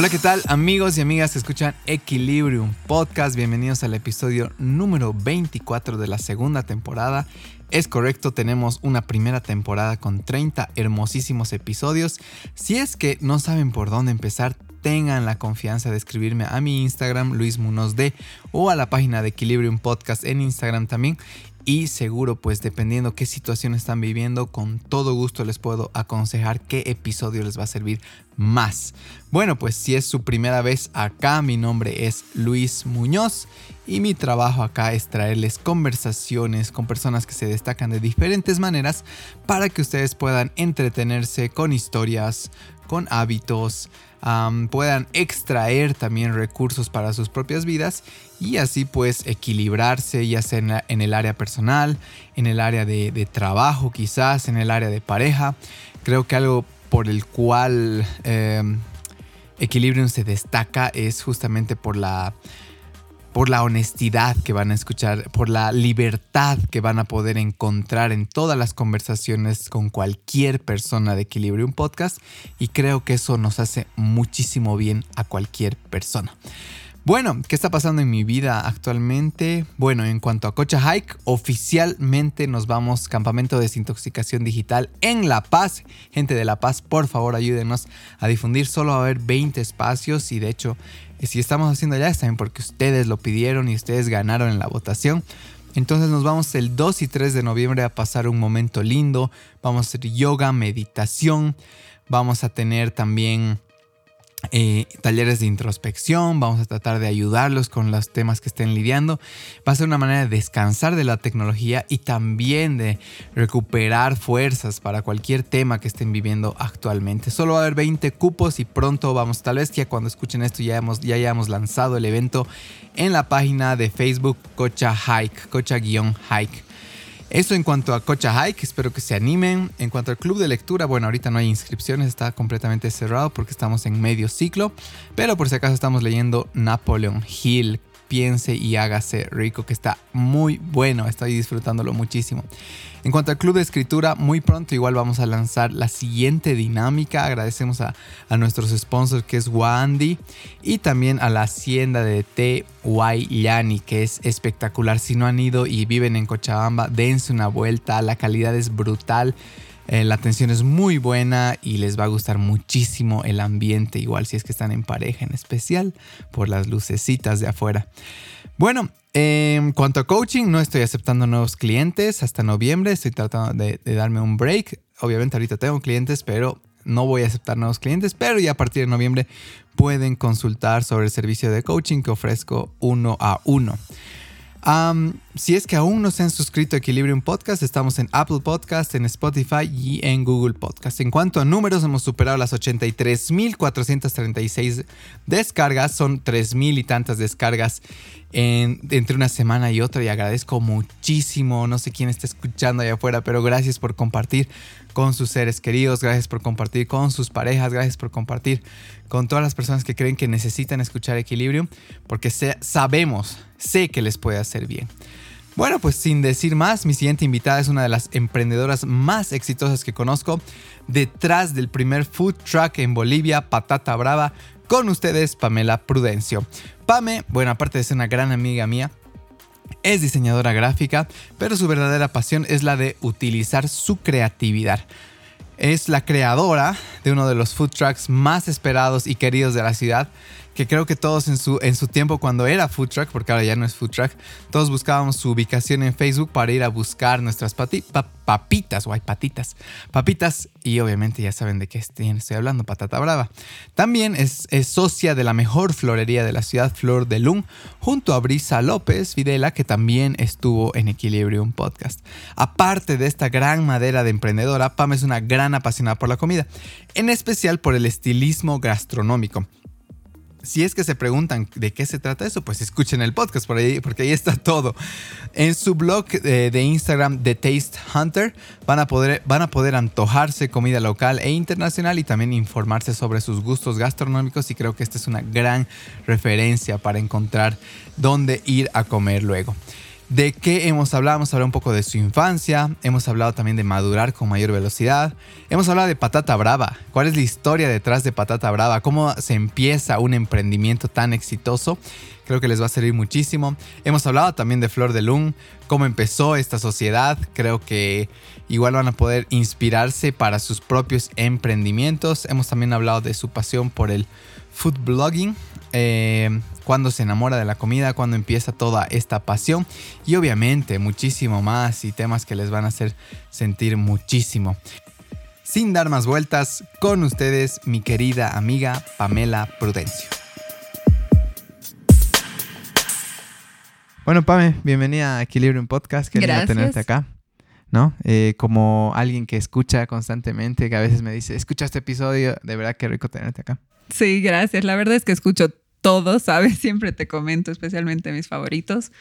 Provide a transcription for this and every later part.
Hola, ¿qué tal amigos y amigas que escuchan Equilibrium Podcast? Bienvenidos al episodio número 24 de la segunda temporada. Es correcto, tenemos una primera temporada con 30 hermosísimos episodios. Si es que no saben por dónde empezar, tengan la confianza de escribirme a mi Instagram, Luis Munoz D, o a la página de Equilibrium Podcast en Instagram también y seguro pues dependiendo qué situación están viviendo con todo gusto les puedo aconsejar qué episodio les va a servir más. Bueno pues si es su primera vez acá mi nombre es Luis Muñoz y mi trabajo acá es traerles conversaciones con personas que se destacan de diferentes maneras para que ustedes puedan entretenerse con historias, con hábitos, puedan extraer también recursos para sus propias vidas y así pues equilibrarse ya sea en, el área personal, en el área de, trabajo quizás, en el área de pareja. Creo que algo por el cual eh, Equilibrium se destaca es justamente por la por la honestidad que van a escuchar, por la libertad que van a poder encontrar en todas las conversaciones con cualquier persona de Equilibrium Podcast y creo que eso nos hace muchísimo bien a cualquier persona. Bueno, ¿qué está pasando en mi vida actualmente? Bueno, en cuanto a Cocha Hike, oficialmente nos vamos campamento de desintoxicación digital en La Paz. Gente de La Paz, por favor ayúdenos a difundir. Solo va a haber 20 espacios y de hecho, si estamos haciendo ya es también porque ustedes lo pidieron y ustedes ganaron en la votación. Entonces nos vamos el 2 y 3 de noviembre a pasar un momento lindo. Vamos a hacer yoga, meditación. Vamos a tener también eh, talleres de introspección, vamos a tratar de ayudarlos con los temas que estén lidiando. Va a ser una manera de descansar de la tecnología y también de recuperar fuerzas para cualquier tema que estén viviendo actualmente. Solo va a haber 20 cupos y pronto vamos, tal vez ya cuando escuchen esto ya, hemos, ya hayamos lanzado el evento en la página de Facebook Cocha Hike, Cocha-Hike. Eso en cuanto a Cocha Hike, espero que se animen. En cuanto al club de lectura, bueno, ahorita no hay inscripciones, está completamente cerrado porque estamos en medio ciclo, pero por si acaso estamos leyendo Napoleon Hill, piense y hágase rico, que está muy bueno, estoy disfrutándolo muchísimo. En cuanto al club de escritura, muy pronto igual vamos a lanzar la siguiente dinámica. Agradecemos a, nuestros sponsors que es Wandy y también a la hacienda de té Guayani que es espectacular. Si no han ido y viven en Cochabamba, dense una vuelta, la calidad es brutal. Eh, la atención es muy buena y les va a gustar muchísimo el ambiente, igual si es que están en pareja en especial, por las lucecitas de afuera. Bueno, en cuanto a coaching, no estoy aceptando nuevos clientes hasta noviembre, estoy tratando de, de darme un break. Obviamente ahorita tengo clientes, pero no voy a aceptar nuevos clientes, pero ya a partir de noviembre pueden consultar sobre el servicio de coaching que ofrezco uno a uno si es que aún no se han suscrito a Equilibrium Podcast, estamos en Apple Podcast, en Spotify y en Google Podcast. En cuanto a números, hemos superado las 83.436 descargas. Son 3.000 y tantas descargas entre una semana y otra y agradezco muchísimo. No sé quién está escuchando allá afuera, pero gracias por compartir con sus seres queridos, gracias por compartir con sus parejas, gracias por compartir con todas las personas que creen que necesitan escuchar equilibrio, porque sabemos, sé que les puede hacer bien. Bueno, pues sin decir más, mi siguiente invitada es una de las emprendedoras más exitosas que conozco, detrás del primer food truck en Bolivia, Patata Brava, con ustedes Pamela Prudencio. Pame, bueno, aparte de ser una gran amiga mía, es diseñadora gráfica, pero su verdadera pasión es la de utilizar su creatividad. Es la creadora de uno de los food trucks más esperados y queridos de la ciudad, que creo que todos en su, en su tiempo cuando era food truck, porque ahora ya no es food truck, todos buscábamos su ubicación en Facebook para ir a buscar nuestras papitas o hay patitas, papitas y obviamente ya saben de qué estoy, hablando, patata brava. También es, socia de la mejor florería de la ciudad, Flor de Lung, junto a Brisa López Videla, que también estuvo en Equilibrium Podcast. Aparte de esta gran madera de emprendedora, Pam es una gran apasionada por la comida, en especial por el estilismo gastronómico si es que se preguntan de qué se trata eso, pues escuchen el podcast por ahí, porque ahí está todo. En su blog eh, de Instagram, The Taste Hunter, van a, poder, van a poder antojarse comida local e internacional y también informarse sobre sus gustos gastronómicos y creo que esta es una gran referencia para encontrar dónde ir a comer luego. ¿De qué hemos hablado? Hemos hablado un poco de su infancia, hemos hablado también de madurar con mayor velocidad, hemos hablado de Patata Brava, cuál es la historia detrás de Patata Brava, cómo se empieza un emprendimiento tan exitoso, creo que les va a servir muchísimo. Hemos hablado también de Flor de Lung, cómo empezó esta sociedad, creo que igual van a poder inspirarse para sus propios emprendimientos. Hemos también hablado de su pasión por el food blogging, eh, cuando se enamora de la comida, cuando empieza toda esta pasión y obviamente muchísimo más y temas que les van a hacer sentir muchísimo. Sin dar más vueltas, con ustedes mi querida amiga Pamela Prudencio. Bueno, Pame, bienvenida a Equilibrium Podcast. Qué lindo tenerte acá. ¿No? Eh, como alguien que escucha constantemente, que a veces me dice, escucha este episodio, de verdad qué rico tenerte acá. Sí, gracias. La verdad es que escucho todo, ¿sabes? Siempre te comento, especialmente mis favoritos.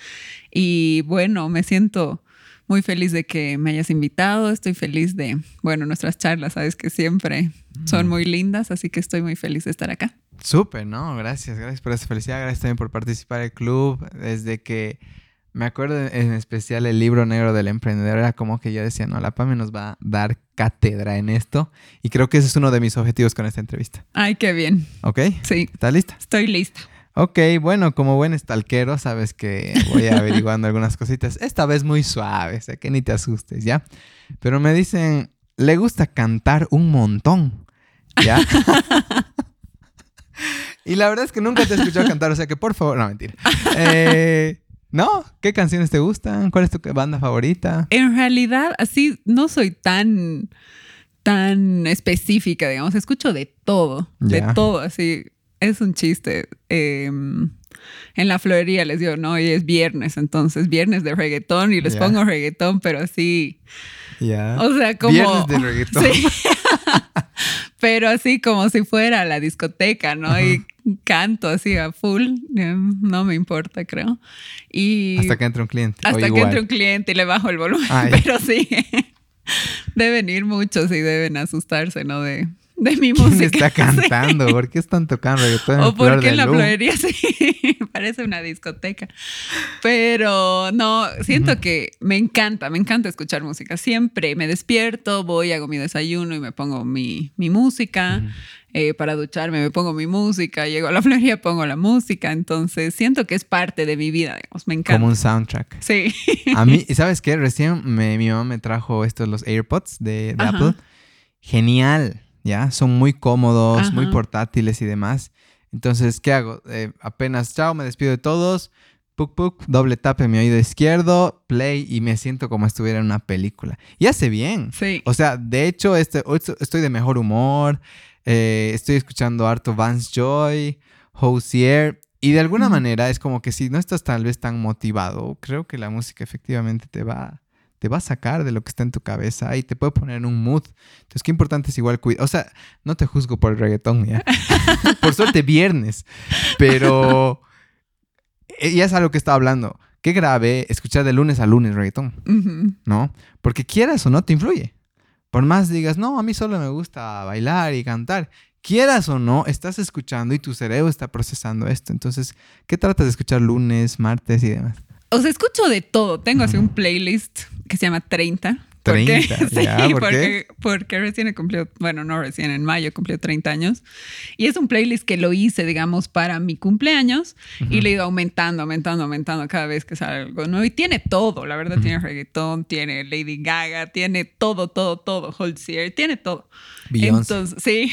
Y bueno, me siento muy feliz de que me hayas invitado. Estoy feliz de, bueno, nuestras charlas, sabes que siempre son mm. muy lindas, así que estoy muy feliz de estar acá. Súper, ¿no? Gracias, gracias por esa felicidad, gracias también por participar en el club. Desde que me acuerdo en especial el libro negro del emprendedor, era como que yo decía, no, la PAME nos va a dar cátedra en esto. Y creo que ese es uno de mis objetivos con esta entrevista. Ay, qué bien. ¿Ok? Sí. ¿Estás lista? Estoy lista. Ok, bueno, como buen estalquero, sabes que voy averiguando algunas cositas. Esta vez muy suave, sé que ni te asustes, ¿ya? Pero me dicen, le gusta cantar un montón, ¿ya? y la verdad es que nunca te he escuchado cantar, o sea que por favor, no, mentira. Eh, ¿No? ¿Qué canciones te gustan? ¿Cuál es tu banda favorita? En realidad, así no soy tan, tan específica, digamos. Escucho de todo, de todo, así. Es un chiste. Em, en la florería les digo, no, hoy es viernes, entonces viernes de reggaetón y les pongo reggaetón, pero así. Ya. O sea, como. Viernes de reggaetón. Sí. pero así como si fuera la discoteca, ¿no? Y canto así a full, no me importa, creo. Y hasta que entre un cliente. Hasta que entre un cliente y le bajo el volumen, pero sí. deben ir muchos y deben asustarse, ¿no? De, de mi música. está cantando? ¿Por qué están tocando reggaetón? O porque en la florería sí, parece una discoteca. Pero no, siento que me encanta, me encanta escuchar música. Siempre me despierto, voy, hago mi desayuno y me pongo mi, mi música. Eh, para ducharme me pongo mi música, llego a la florería, pongo la música. Entonces siento que es parte de mi vida, digamos, me encanta. Como un soundtrack. Sí. A mí, ¿sabes qué? Recién mi mamá me trajo estos, los AirPods de, de Apple. Genial ¿ya? Son muy cómodos, muy portátiles y demás. Entonces, ¿qué hago? Eh, apenas, chao, me despido de todos. Puk, puk, doble tap en mi oído izquierdo, play y me siento como estuviera en una película. Y hace bien. Sí. O sea, de hecho, este, estoy de mejor humor. Eh, estoy escuchando harto Vance Joy, Hosier. Y de alguna manera es como que si no estás tal vez tan motivado, creo que la música efectivamente te va, te va a sacar de lo que está en tu cabeza y te puede poner en un mood. Entonces, qué importante es igual cuidar. O sea, no te juzgo por el reggaetón, ¿ya? por suerte, viernes. Pero eh, ya es algo que estaba hablando. Qué grave escuchar de lunes a lunes reggaetón, ¿no? Porque quieras o no, te influye. Por más digas, no, a mí solo me gusta bailar y cantar. Quieras o no, estás escuchando y tu cerebro está procesando esto. Entonces, ¿qué tratas de escuchar lunes, martes y demás? O sea, escucho de todo. Tengo así un playlist que se llama 30. 30, sí, ¿por porque, porque, recién he cumplido, bueno, no recién, en mayo cumplió 30 años. Y es un playlist que lo hice, digamos, para mi cumpleaños y le he ido aumentando, aumentando, aumentando cada vez que sale algo nuevo. Y tiene todo, la verdad, tiene reggaetón, tiene Lady Gaga, tiene todo, todo, todo, Holzier, tiene todo. Beyoncé. Entonces, sí.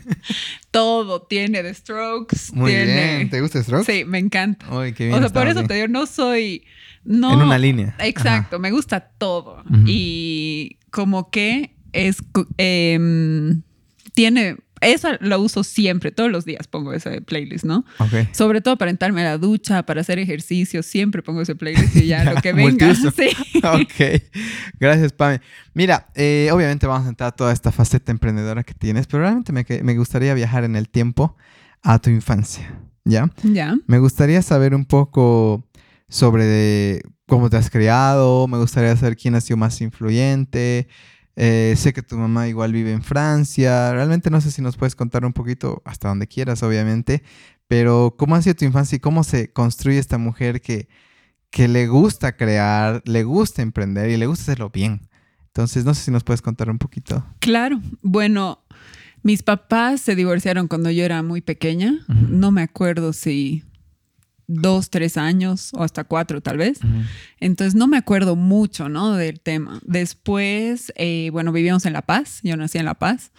todo tiene The Strokes. Muy tiene... bien. ¿Te gusta The Strokes? Sí, me encanta. Uy, qué bien. O sea, por eso te digo, no soy en una línea. Exacto, me gusta todo. Y como que es... Em, tiene... Eso lo uso siempre, todos los días pongo ese playlist, ¿no? Okay. Sobre todo para entrarme a la ducha, para hacer ejercicio, siempre pongo ese playlist y ya, lo que venga. Sí. ok, gracias Pame. Mira, eh, obviamente vamos a entrar a toda esta faceta emprendedora que tienes, pero realmente me, me gustaría viajar en el tiempo a tu infancia, ¿ya? Ya. Me gustaría saber un poco sobre cómo te has criado, me gustaría saber quién ha sido más influyente. Eh, sé que tu mamá igual vive en Francia. Realmente no sé si nos puedes contar un poquito, hasta donde quieras, obviamente, pero cómo ha sido tu infancia y cómo se construye esta mujer que, que le gusta crear, le gusta emprender y le gusta hacerlo bien. Entonces, no sé si nos puedes contar un poquito. Claro, bueno, mis papás se divorciaron cuando yo era muy pequeña. No me acuerdo si dos, tres años o hasta cuatro tal vez. Entonces no me acuerdo mucho, ¿no? Del tema. Después, eh, bueno, vivíamos en La Paz, yo nací en La Paz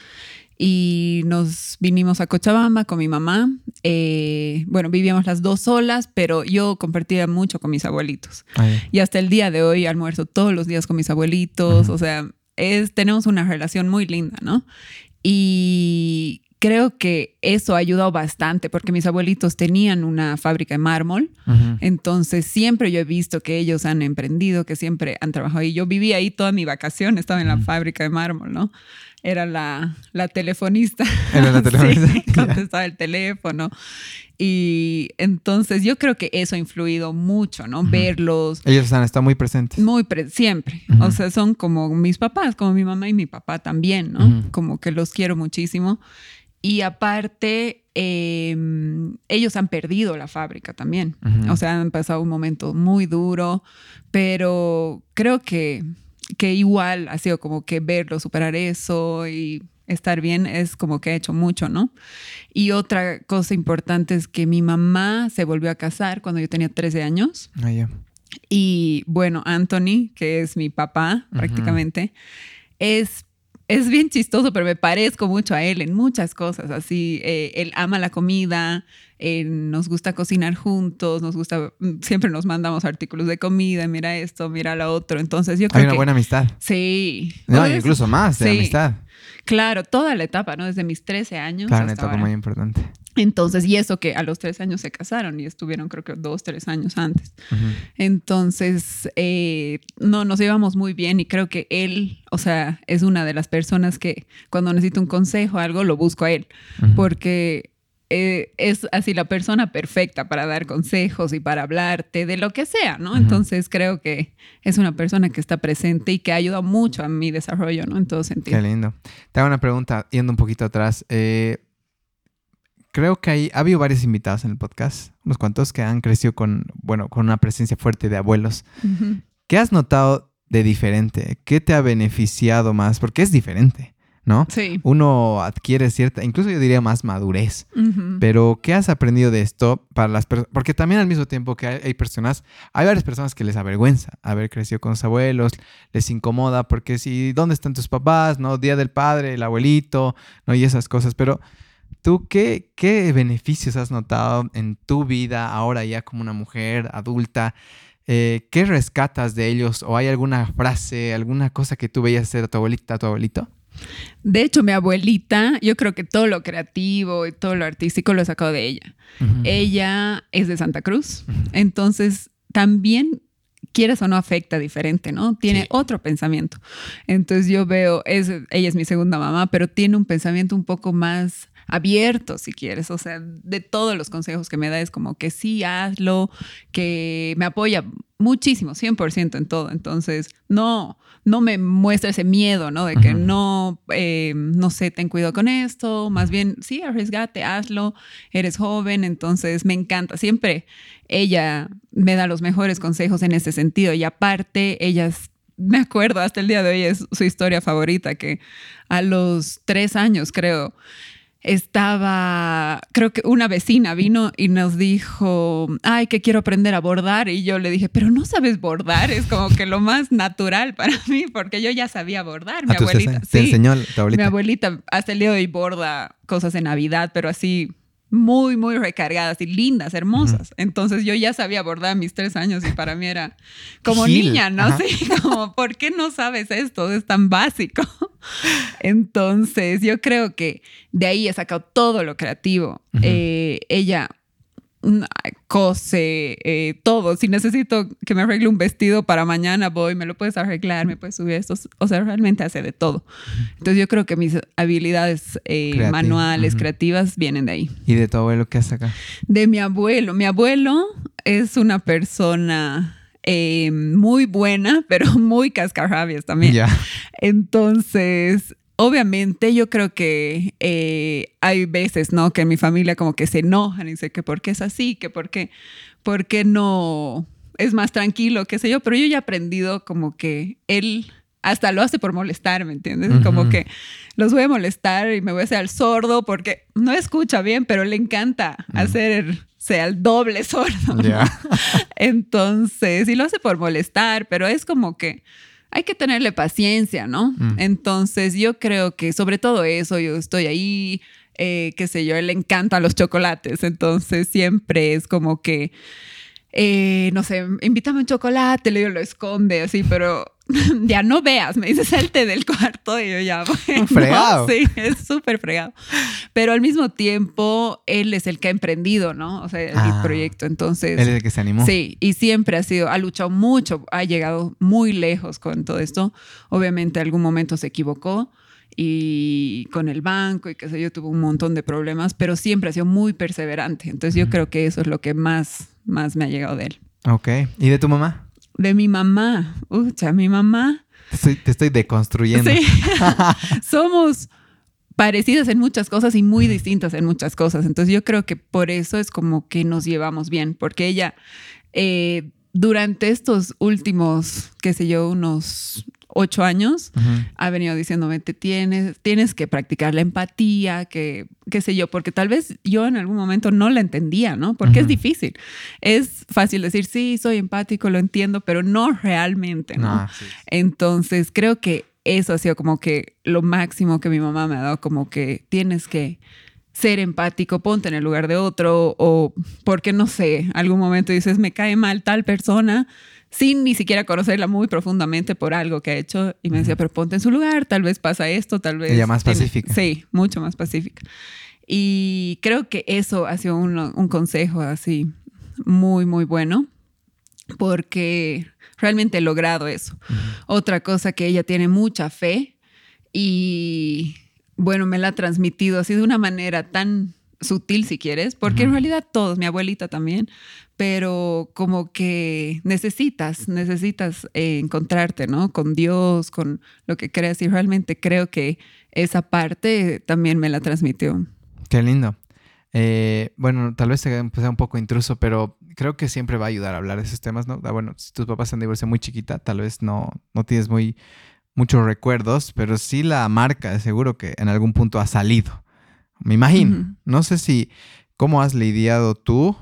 y nos vinimos a Cochabamba con mi mamá. Eh, bueno, vivíamos las dos solas, pero yo compartía mucho con mis abuelitos. Y hasta el día de hoy almuerzo todos los días con mis abuelitos, o sea, es, tenemos una relación muy linda, ¿no? Y creo que eso ha ayudado bastante porque mis abuelitos tenían una fábrica de mármol, entonces siempre yo he visto que ellos han emprendido, que siempre han trabajado y yo vivía ahí toda mi vacación, estaba en la fábrica de mármol, ¿no? Era la, la telefonista. Era la telefonista. sí, contestaba el teléfono. Y entonces yo creo que eso ha influido mucho, ¿no? Verlos. Ellos han estado muy presentes. Muy siempre. O sea, son como mis papás, como mi mamá y mi papá también, ¿no? Como que los quiero muchísimo. Y aparte, em, ellos han perdido la fábrica también. O sea, han pasado un momento muy duro, pero creo que, que igual ha sido como que verlo superar eso y estar bien es como que ha hecho mucho, ¿no? Y otra cosa importante es que mi mamá se volvió a casar cuando yo tenía 13 años. Ah, y bueno, Anthony, que es mi papá prácticamente, es es bien chistoso, pero me parezco mucho a él en muchas cosas. Así, eh, él ama la comida, eh, nos gusta cocinar juntos, nos gusta, mm, siempre nos mandamos artículos de comida, mira esto, mira lo otro. Entonces yo creo Hay una buena amistad. Sí. No, incluso más de amistad. Claro, toda la etapa, ¿no? Desde mis 13 años. Claro, una etapa muy importante. Entonces, y eso que a los tres años se casaron y estuvieron creo que dos, tres años antes. Entonces, eh, no, nos llevamos muy bien y creo que él, o sea, es una de las personas que cuando necesito un consejo o algo, lo busco a él, porque eh, es así la persona perfecta para dar consejos y para hablarte de lo que sea, ¿no? Entonces, creo que es una persona que está presente y que ayuda mucho a mi desarrollo, ¿no? En todo sentido. Qué lindo. Te hago una pregunta, yendo un poquito atrás. Eh, creo que hay, ha habido varios invitados en el podcast, unos cuantos que han crecido con, bueno, con una presencia fuerte de abuelos. ¿Qué has notado de diferente? ¿Qué te ha beneficiado más? Porque es diferente, ¿no? Sí. Uno adquiere cierta, incluso yo diría más madurez. Pero ¿qué has aprendido de esto para las personas? Porque también al mismo tiempo que hay, hay, personas, hay varias personas que les avergüenza haber crecido con sus abuelos, les incomoda porque si, ¿dónde están tus papás? ¿No? Día del padre, el abuelito, ¿no? Y esas cosas. Pero ¿Tú qué, qué beneficios has notado en tu vida ahora ya como una mujer adulta? Eh, ¿Qué rescatas de ellos? ¿O hay alguna frase, alguna cosa que tú veías hacer a tu abuelita, a tu abuelito? De hecho, mi abuelita, yo creo que todo lo creativo y todo lo artístico lo he sacado de ella. Ella es de Santa Cruz, entonces también quieres o no afecta diferente, ¿no? Tiene otro pensamiento. Entonces yo veo, es, ella es mi segunda mamá, pero tiene un pensamiento un poco más abierto, si quieres. O sea, de todos los consejos que me da es como que sí, hazlo, que me apoya muchísimo, 100% en todo. Entonces, no, no me muestra ese miedo, ¿no? De que no, eh, no sé, ten cuidado con esto. Más bien, sí, arriesgate, hazlo. Eres joven, entonces me encanta. Siempre ella me da los mejores consejos en ese sentido. Y aparte, ellas me acuerdo hasta el día de hoy es su historia favorita, que a los tres años, creo, estaba, creo que una vecina vino y nos dijo, ay, que quiero aprender a bordar. Y yo le dije, pero no sabes bordar, es como que lo más natural para mí, porque yo ya sabía bordar. Mi abuelita, sí, enseñó tu abuelita. Mi abuelita hasta el día de hoy borda cosas en Navidad, pero así muy, muy recargadas y lindas, hermosas. Entonces yo ya sabía bordar a mis tres años y para mí era como niña, ¿no? sé como, ¿por qué no sabes esto? Es tan básico. Entonces yo creo que de ahí he sacado todo lo creativo. Eh, ella cose, eh, todo. Si necesito que me arregle un vestido para mañana, voy, me lo puedes arreglar, me puedes subir esto. O sea, realmente hace de todo. Entonces yo creo que mis habilidades eh, manuales, creativas, vienen de ahí. ¿Y de tu abuelo qué hace acá? De mi abuelo. Mi abuelo es una persona... Eh, muy buena, pero muy cascarrabias también. Entonces, obviamente yo creo que eh, hay veces, ¿no? Que en mi familia como que se enojan y sé que por qué es así, que por qué, por qué no es más tranquilo, qué sé yo, pero yo ya he aprendido como que él hasta lo hace por molestar, ¿me entiendes? Como que los voy a molestar y me voy a hacer al sordo porque no escucha bien, pero le encanta hacerse al doble sordo. Entonces, y lo hace por molestar, pero es como que hay que tenerle paciencia, ¿no? Mm. Entonces, yo creo que sobre todo eso, yo estoy ahí, eh, qué sé yo, él le encantan los chocolates, entonces siempre es como que eh, no sé, invítame un chocolate, le digo, lo esconde así, pero ya no veas, me dice, salte del cuarto y yo ya, bueno, fregado. Sí, es súper fregado. Pero al mismo tiempo, él es el que ha emprendido, ¿no? O sea, el ah, proyecto, entonces... Él es el que se animó. Sí, y siempre ha sido, ha luchado mucho, ha llegado muy lejos con todo esto. Obviamente, algún momento se equivocó, y con el banco y qué sé yo, tuvo un montón de problemas, pero siempre ha sido muy perseverante. Entonces yo creo que eso es lo que más, más me ha llegado de él. Ok. ¿Y de tu mamá? De mi mamá. Ucha, mi mamá. Te estoy, deconstruyendo. Sí. Somos parecidas en muchas cosas y muy distintas en muchas cosas. Entonces yo creo que por eso es como que nos llevamos bien, porque ella eh, durante estos últimos, qué sé yo, unos ocho años, ha venido diciéndome, te tienes, tienes que practicar la empatía, que, qué sé yo, porque tal vez yo en algún momento no la entendía, ¿no? Porque es difícil. Es fácil decir, sí, soy empático, lo entiendo, pero no realmente, ¿no? Ah, Entonces, creo que eso ha sido como que lo máximo que mi mamá me ha dado, como que tienes que ser empático, ponte en el lugar de otro, o porque no sé, algún momento dices, me cae mal tal persona, sin ni siquiera conocerla muy profundamente por algo que ha hecho. Y me decía, pero ponte en su lugar, tal vez pasa esto, tal vez... Ella más pacífica. Sí, mucho más pacífica. Y creo que eso ha sido un, consejo así muy, muy bueno, porque realmente he logrado eso. Otra cosa que ella tiene mucha fe y bueno, me la ha transmitido así de una manera tan sutil si quieres, porque en realidad todos, mi abuelita también, pero como que necesitas, necesitas eh, encontrarte, ¿no? Con Dios, con lo que creas y realmente creo que esa parte también me la transmitió. Qué lindo. Eh, bueno, tal vez sea un poco intruso, pero creo que siempre va a ayudar a hablar de esos temas, ¿no? Ah, bueno, si tus papás han divorciado muy chiquita, tal vez no, no tienes muy muchos recuerdos, pero sí la marca, seguro que en algún punto ha salido. Me imagino. No sé si, ¿cómo has lidiado tú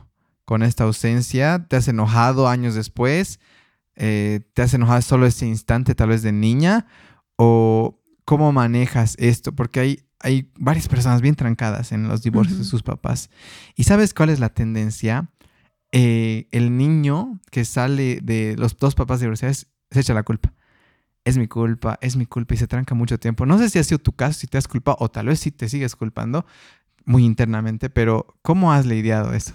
con esta ausencia? ¿Te has enojado años después? Eh, ¿Te has enojado solo ese instante, tal vez de niña? ¿O cómo manejas esto? Porque hay, hay varias personas bien trancadas en los divorcios de sus papás. ¿Y sabes cuál es la tendencia? Eh, el niño que sale de los dos papás divorciados se echa la culpa. Es mi culpa, es mi culpa y se tranca mucho tiempo. No sé si ha sido tu caso, si te has culpado o tal vez si te sigues culpando muy internamente, pero ¿cómo has lidiado eso?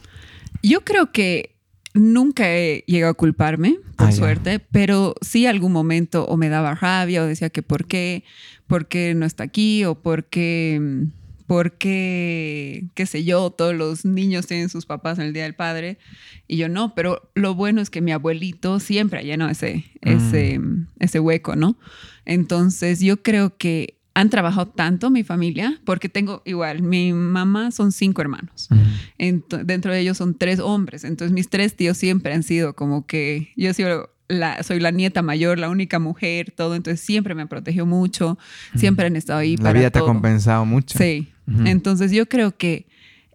Yo creo que nunca he llegado a culparme, por ah, suerte, pero sí algún momento o me daba rabia o decía que por qué, por qué no está aquí o por qué, por qué, sé yo, todos los niños tienen sus papás en el Día del Padre y yo no, pero lo bueno es que mi abuelito siempre ha llenado ese, ese, mm. ese hueco, ¿no? Entonces yo creo que han trabajado tanto mi familia, porque tengo igual, mi mamá son cinco hermanos, dentro de ellos son tres hombres, entonces mis tres tíos siempre han sido como que yo soy la, soy la nieta mayor, la única mujer, todo, entonces siempre me protegió mucho, siempre han estado ahí. La vida te ha compensado mucho. Sí, entonces yo creo que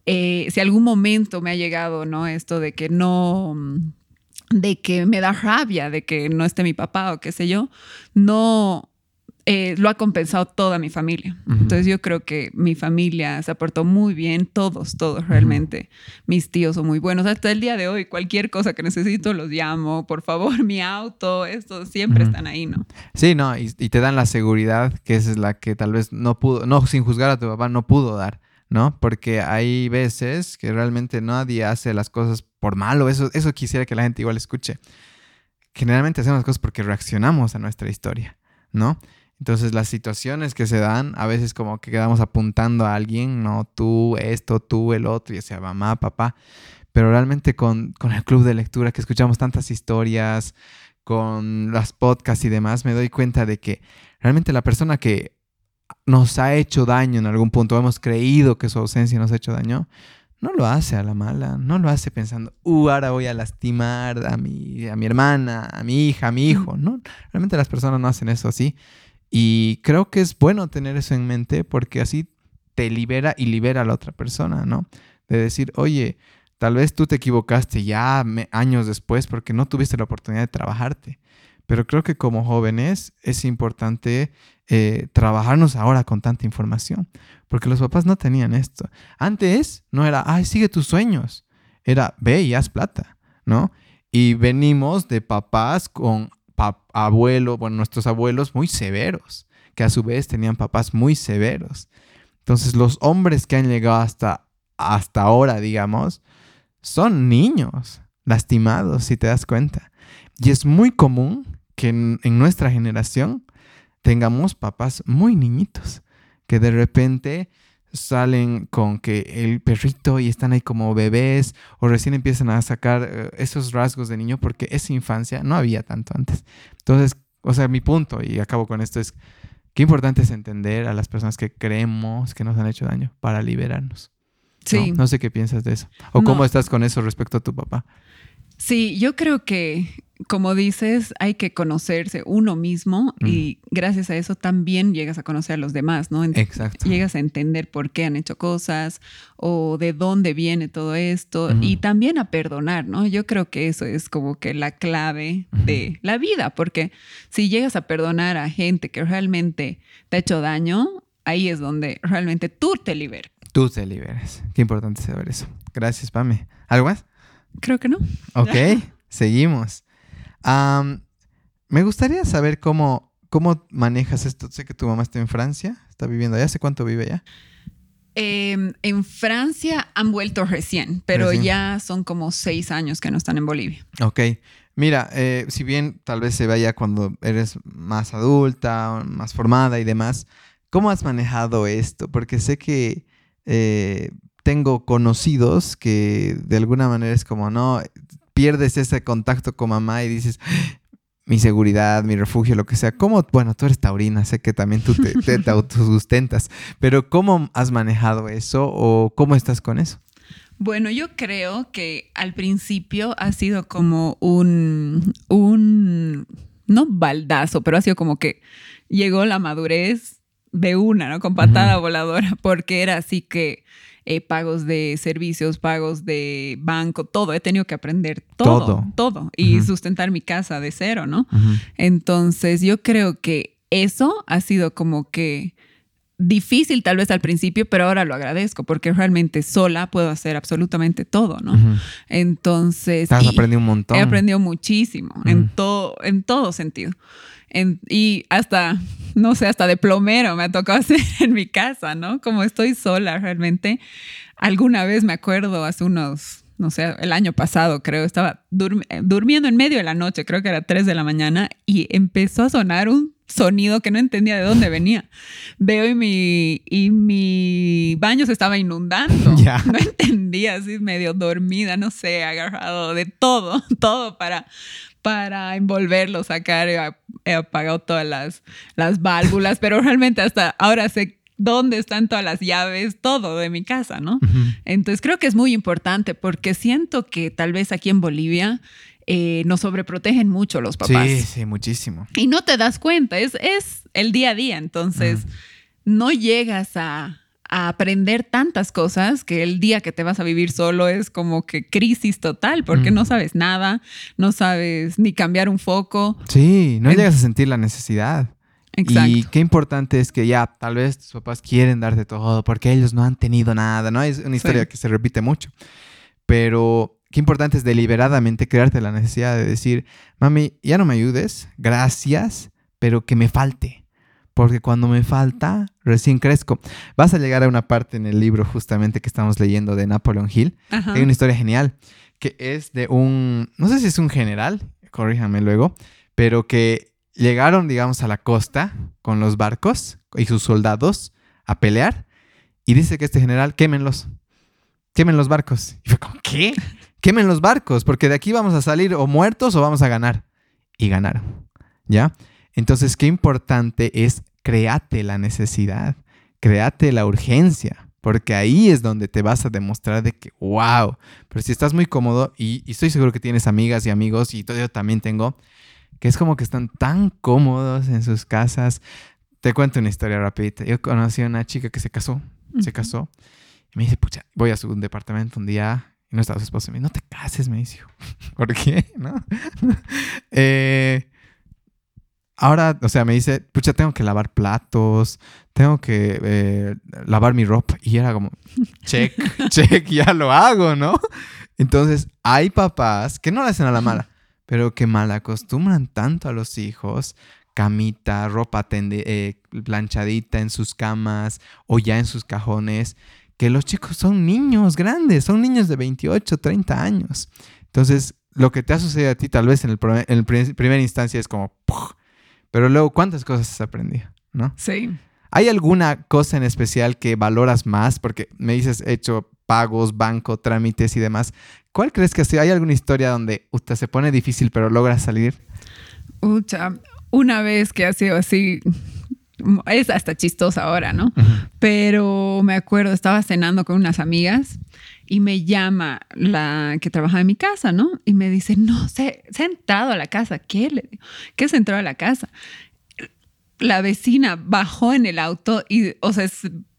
eh, si algún momento me ha llegado, ¿no? Esto de que no de que me da rabia de que no esté mi papá o qué sé yo, no, eh, lo ha compensado toda mi familia. Entonces yo creo que mi familia se aportó muy bien, todos, todos realmente. Mis tíos son muy buenos. Hasta el día de hoy, cualquier cosa que necesito los llamo, por favor, mi auto, esto, siempre están ahí, ¿no? Sí, no, y, te dan la seguridad que esa es la que tal vez no pudo, no, sin juzgar a tu papá, no pudo dar. ¿no? Porque hay veces que realmente nadie hace las cosas por malo. Eso, eso quisiera que la gente igual escuche. Generalmente hacemos las cosas porque reaccionamos a nuestra historia, ¿no? Entonces las situaciones que se dan, a veces como que quedamos apuntando a alguien, no tú, esto, tú, el otro, ya sea mamá, papá, pero realmente con, el club de lectura que escuchamos tantas historias, con las podcasts y demás, me doy cuenta de que realmente la persona que nos ha hecho daño en algún punto, hemos creído que su ausencia nos ha hecho daño, no lo hace a la mala, no lo hace pensando, uh, ahora voy a lastimar a mi, a mi hermana, a mi hija, a mi hijo, ¿no? Realmente las personas no hacen eso así. Y creo que es bueno tener eso en mente porque así te libera y libera a la otra persona, ¿no? De decir, oye, tal vez tú te equivocaste ya años después porque no tuviste la oportunidad de trabajarte. Pero creo que como jóvenes es importante eh, trabajarnos ahora con tanta información, porque los papás no tenían esto. Antes no era, ay, sigue tus sueños, era, ve y haz plata, ¿no? Y venimos de papás con abuelos, bueno, nuestros abuelos muy severos, que a su vez tenían papás muy severos. Entonces los hombres que han llegado hasta, hasta ahora, digamos, son niños lastimados, si te das cuenta. Y es muy común que en, nuestra generación tengamos papás muy niñitos, que de repente salen con que el perrito y están ahí como bebés o recién empiezan a sacar eh, esos rasgos de niño porque esa infancia no había tanto antes. Entonces, o sea, mi punto, y acabo con esto, es qué importante es entender a las personas que creemos que nos han hecho daño para liberarnos. Sí. No, sé qué piensas de eso. O cómo estás con eso respecto a tu papá. Sí, yo creo que como dices, hay que conocerse uno mismo y gracias a eso también llegas a conocer a los demás, ¿no? Exacto. Llegas a entender por qué han hecho cosas o de dónde viene todo esto y también a perdonar, ¿no? Yo creo que eso es como que la clave de la vida, porque si llegas a perdonar a gente que realmente te ha hecho daño, ahí es donde realmente tú te liberas. Tú te liberas. Qué importante saber eso. Gracias, Pame. ¿Algo más? Creo que no. Ok, seguimos me gustaría saber cómo, cómo manejas esto. Sé que tu mamá está en Francia, está viviendo allá. ¿Hace cuánto vive allá? Em, en Francia han vuelto recién, pero ya son como seis años que no están en Bolivia. Ok. Mira, eh, si bien tal vez se vaya cuando eres más adulta, más formada y demás, ¿cómo has manejado esto? Porque sé que eh, tengo conocidos que de alguna manera es como, no, pierdes ese contacto con mamá y dices, mi seguridad, mi refugio, lo que sea. ¿Cómo? Bueno, tú eres taurina, sé que también tú te, te, autosustentas, pero ¿cómo has manejado eso o cómo estás con eso? Bueno, yo creo que al principio ha sido como un, un, no baldazo, pero ha sido como que llegó la madurez de una, ¿no? Con patada voladora, porque era así que eh, pagos de servicios, pagos de banco, todo. He tenido que aprender todo, todo, y sustentar mi casa de cero, ¿no? Entonces yo creo que eso ha sido como que difícil tal vez al principio, pero ahora lo agradezco porque realmente sola puedo hacer absolutamente todo, ¿no? Entonces... Has aprendido un montón. He aprendido muchísimo, en, todo, en todo sentido y hasta, no sé, hasta de plomero me ha tocado hacer en mi casa, ¿no? Como estoy sola realmente. Alguna vez me acuerdo hace unos, no sé, el año pasado creo, estaba durmiendo en medio de la noche, creo que era 3 de la mañana, y empezó a sonar un sonido que no entendía de dónde venía. Veo y mi, y mi baño se estaba inundando. No entendía, así medio dormida, no sé, agarrado de todo, todo para, para envolverlo, sacar, he, apagado todas las, las válvulas, pero realmente hasta ahora sé dónde están todas las llaves, todo de mi casa, ¿no? Entonces creo que es muy importante porque siento que tal vez aquí en Bolivia eh, nos sobreprotegen mucho los papás. Sí, sí, muchísimo. Y no te das cuenta, es, es el día a día, entonces no llegas a a aprender tantas cosas que el día que te vas a vivir solo es como que crisis total, porque no sabes nada, no sabes ni cambiar un foco. Sí, no llegas a sentir la necesidad. Exacto. Y qué importante es que ya tal vez tus papás quieren darte todo porque ellos no han tenido nada, ¿no? Es una historia que se repite mucho. Pero qué importante es deliberadamente crearte la necesidad de decir, mami, ya no me ayudes, gracias, pero que me falte porque cuando me falta, recién crezco. Vas a llegar a una parte en el libro justamente que estamos leyendo de Napoleon Hill. Hay una historia genial, que es de un, no sé si es un general, corríjame luego, pero que llegaron, digamos, a la costa con los barcos y sus soldados a pelear. Y dice que este general, quémenlos, quemen los barcos. Y fue como, ¿qué? Quemen los barcos, porque de aquí vamos a salir o muertos o vamos a ganar. Y ganaron, ¿ya? Entonces, qué importante es créate la necesidad, créate la urgencia, Porque ahí es donde te vas a demostrar de que, wow. Pero si estás muy cómodo, y, y estoy seguro que tienes amigas y amigos, y yo también tengo, que es como que están tan cómodos en sus casas. Te cuento una historia rapidita. Yo conocí a una chica que se casó, se casó, y me dice, pucha, voy a su departamento un día, y no estaba su esposo, y me dice, no te cases, me dijo. ¿Por qué? ¿No? eh, ahora, o sea, me dice, pucha, tengo que lavar platos, tengo que eh, lavar mi ropa. Y era como, check, check, ya lo hago, ¿no? Entonces, hay papás que no le hacen a la mala, pero que mal acostumbran tanto a los hijos, camita, ropa eh, planchadita en sus camas o ya en sus cajones, que los chicos son niños grandes, son niños de 28, 30 años. Entonces, lo que te ha sucedido a ti tal vez en el, en primera instancia es como, pero luego, ¿cuántas cosas has aprendido? ¿No? Sí. ¿Hay alguna cosa en especial que valoras más? Porque me dices, hecho pagos, banco, trámites y demás. ¿Cuál crees que sí? ¿Hay alguna historia donde usted se pone difícil pero logra salir? Ucha, una vez que ha sido así, es hasta chistosa ahora, ¿no? Pero me acuerdo, estaba cenando con unas amigas y me llama la que trabaja en mi casa, ¿no? Y me dice, no, se, se ha entrado a la casa. ¿Qué? Le digo, ¿qué se entró a la casa? La vecina bajó en el auto y, o sea,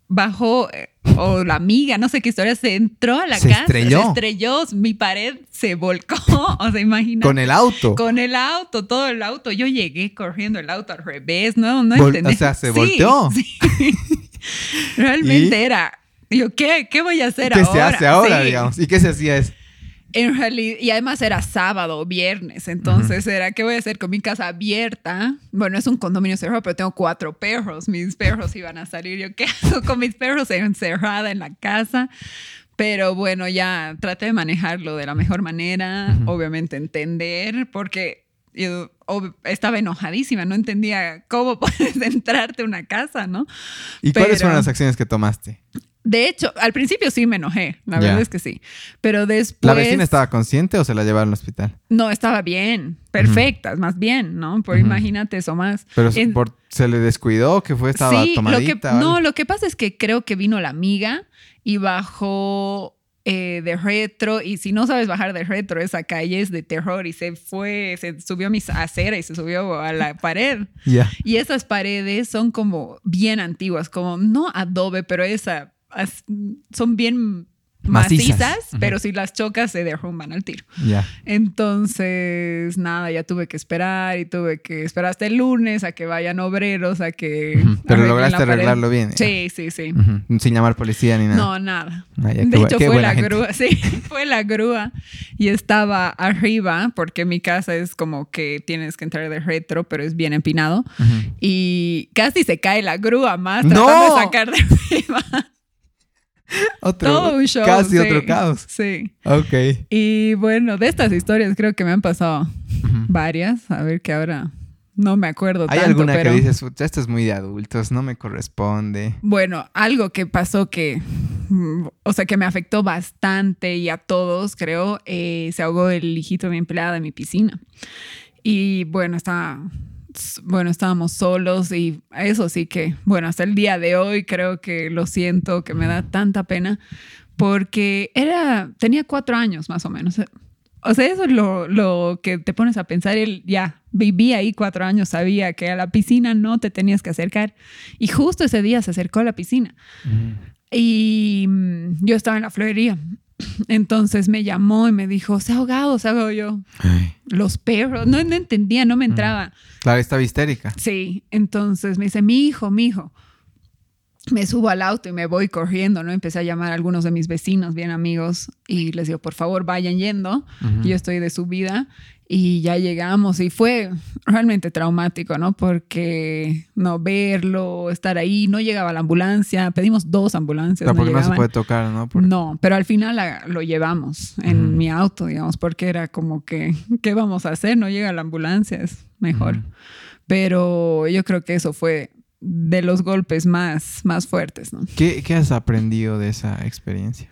bajó, eh, o la amiga, no sé qué historia, se entró a la se casa. Estrelló. Se estrelló. Mi pared se volcó. O sea, imagina. Con el auto. Con el auto, todo el auto. Yo llegué corriendo el auto al revés, ¿no? No. O sea, se volteó. Sí. Realmente era yo, ¿qué, ¿qué voy a hacer ¿Qué ahora? se hace ahora, digamos? ¿Y qué se hacía eso? En realidad, y además era sábado o viernes, entonces era, ¿qué voy a hacer con mi casa abierta? Bueno, es un condominio cerrado, pero tengo cuatro perros, mis perros iban a salir, ¿yo qué hago con mis perros encerrada en la casa? Pero bueno, ya traté de manejarlo de la mejor manera, obviamente entender, porque yo estaba enojadísima, no entendía cómo puedes entrarte a una casa, ¿no? ¿Y cuáles fueron las acciones que tomaste? De hecho, al principio sí me enojé, la verdad es que sí. Pero después. ¿La vecina estaba consciente o se la llevaron al hospital? No, estaba bien, perfecta, más bien, ¿no? Por imagínate eso más. Pero se le descuidó, que fue, estaba sí, tomadita. Lo que, no, lo que pasa es que creo que vino la amiga y bajó eh, de retro y si no sabes bajar de retro esa calle es de terror y se fue, se subió a mi acera y se subió a la pared. Y esas paredes son como bien antiguas, como no adobe, pero esa son bien macizas, pero si las chocas se derrumban al tiro. Entonces, nada, ya tuve que esperar y tuve que esperar hasta el lunes a que vayan obreros, a que... Pero lograste arreglarlo bien. Sí, sí, sí. Sin llamar policía ni nada. No, nada. Ah, de hecho, fue la grúa, sí, fue la grúa y estaba arriba porque mi casa es como que tienes que entrar de retro, pero es bien empinado y casi se cae la grúa más tratando de sacar de arriba. Otro, Todo un show, casi otro caos. Sí. Ok. Y bueno, de estas historias creo que me han pasado varias. A ver que ahora no me acuerdo ¿Hay tanto, alguna pero... que dices, esto es muy de adultos, no me corresponde? Bueno, algo que pasó que, o sea, que me afectó bastante y a todos, creo, eh, se ahogó el hijito de mi empleada en mi piscina. Y bueno, estaba bueno, estábamos solos y eso sí que, bueno, hasta el día de hoy creo que lo siento, que me da tanta pena, porque era, tenía cuatro años más o menos. O sea, eso es lo, lo que te pones a pensar, él ya vivía ahí cuatro años, sabía que a la piscina no te tenías que acercar y justo ese día se acercó a la piscina. Y mm, yo estaba en la florería entonces me llamó y me dijo, se ha ahogado, se ha ahogado yo. Los perros, no, no, entendía, no me mm. entraba. Claro, estaba histérica. Sí, entonces me dice, mi hijo, mi hijo. Me subo al auto y me voy corriendo, ¿no? Empecé a llamar a algunos de mis vecinos, bien amigos, y les digo, por favor, vayan yendo. Yo estoy de subida y ya llegamos y fue realmente traumático, ¿no? Porque no verlo, estar ahí, no llegaba la ambulancia, pedimos dos ambulancias. Porque no, se puede tocar, ¿no? No, pero al final lo llevamos en mi auto, digamos, porque era como que, ¿qué vamos a hacer? No llega la ambulancia, es mejor. Pero yo creo que eso fue de los golpes más, más fuertes, ¿no? ¿Qué, qué has aprendido de esa experiencia?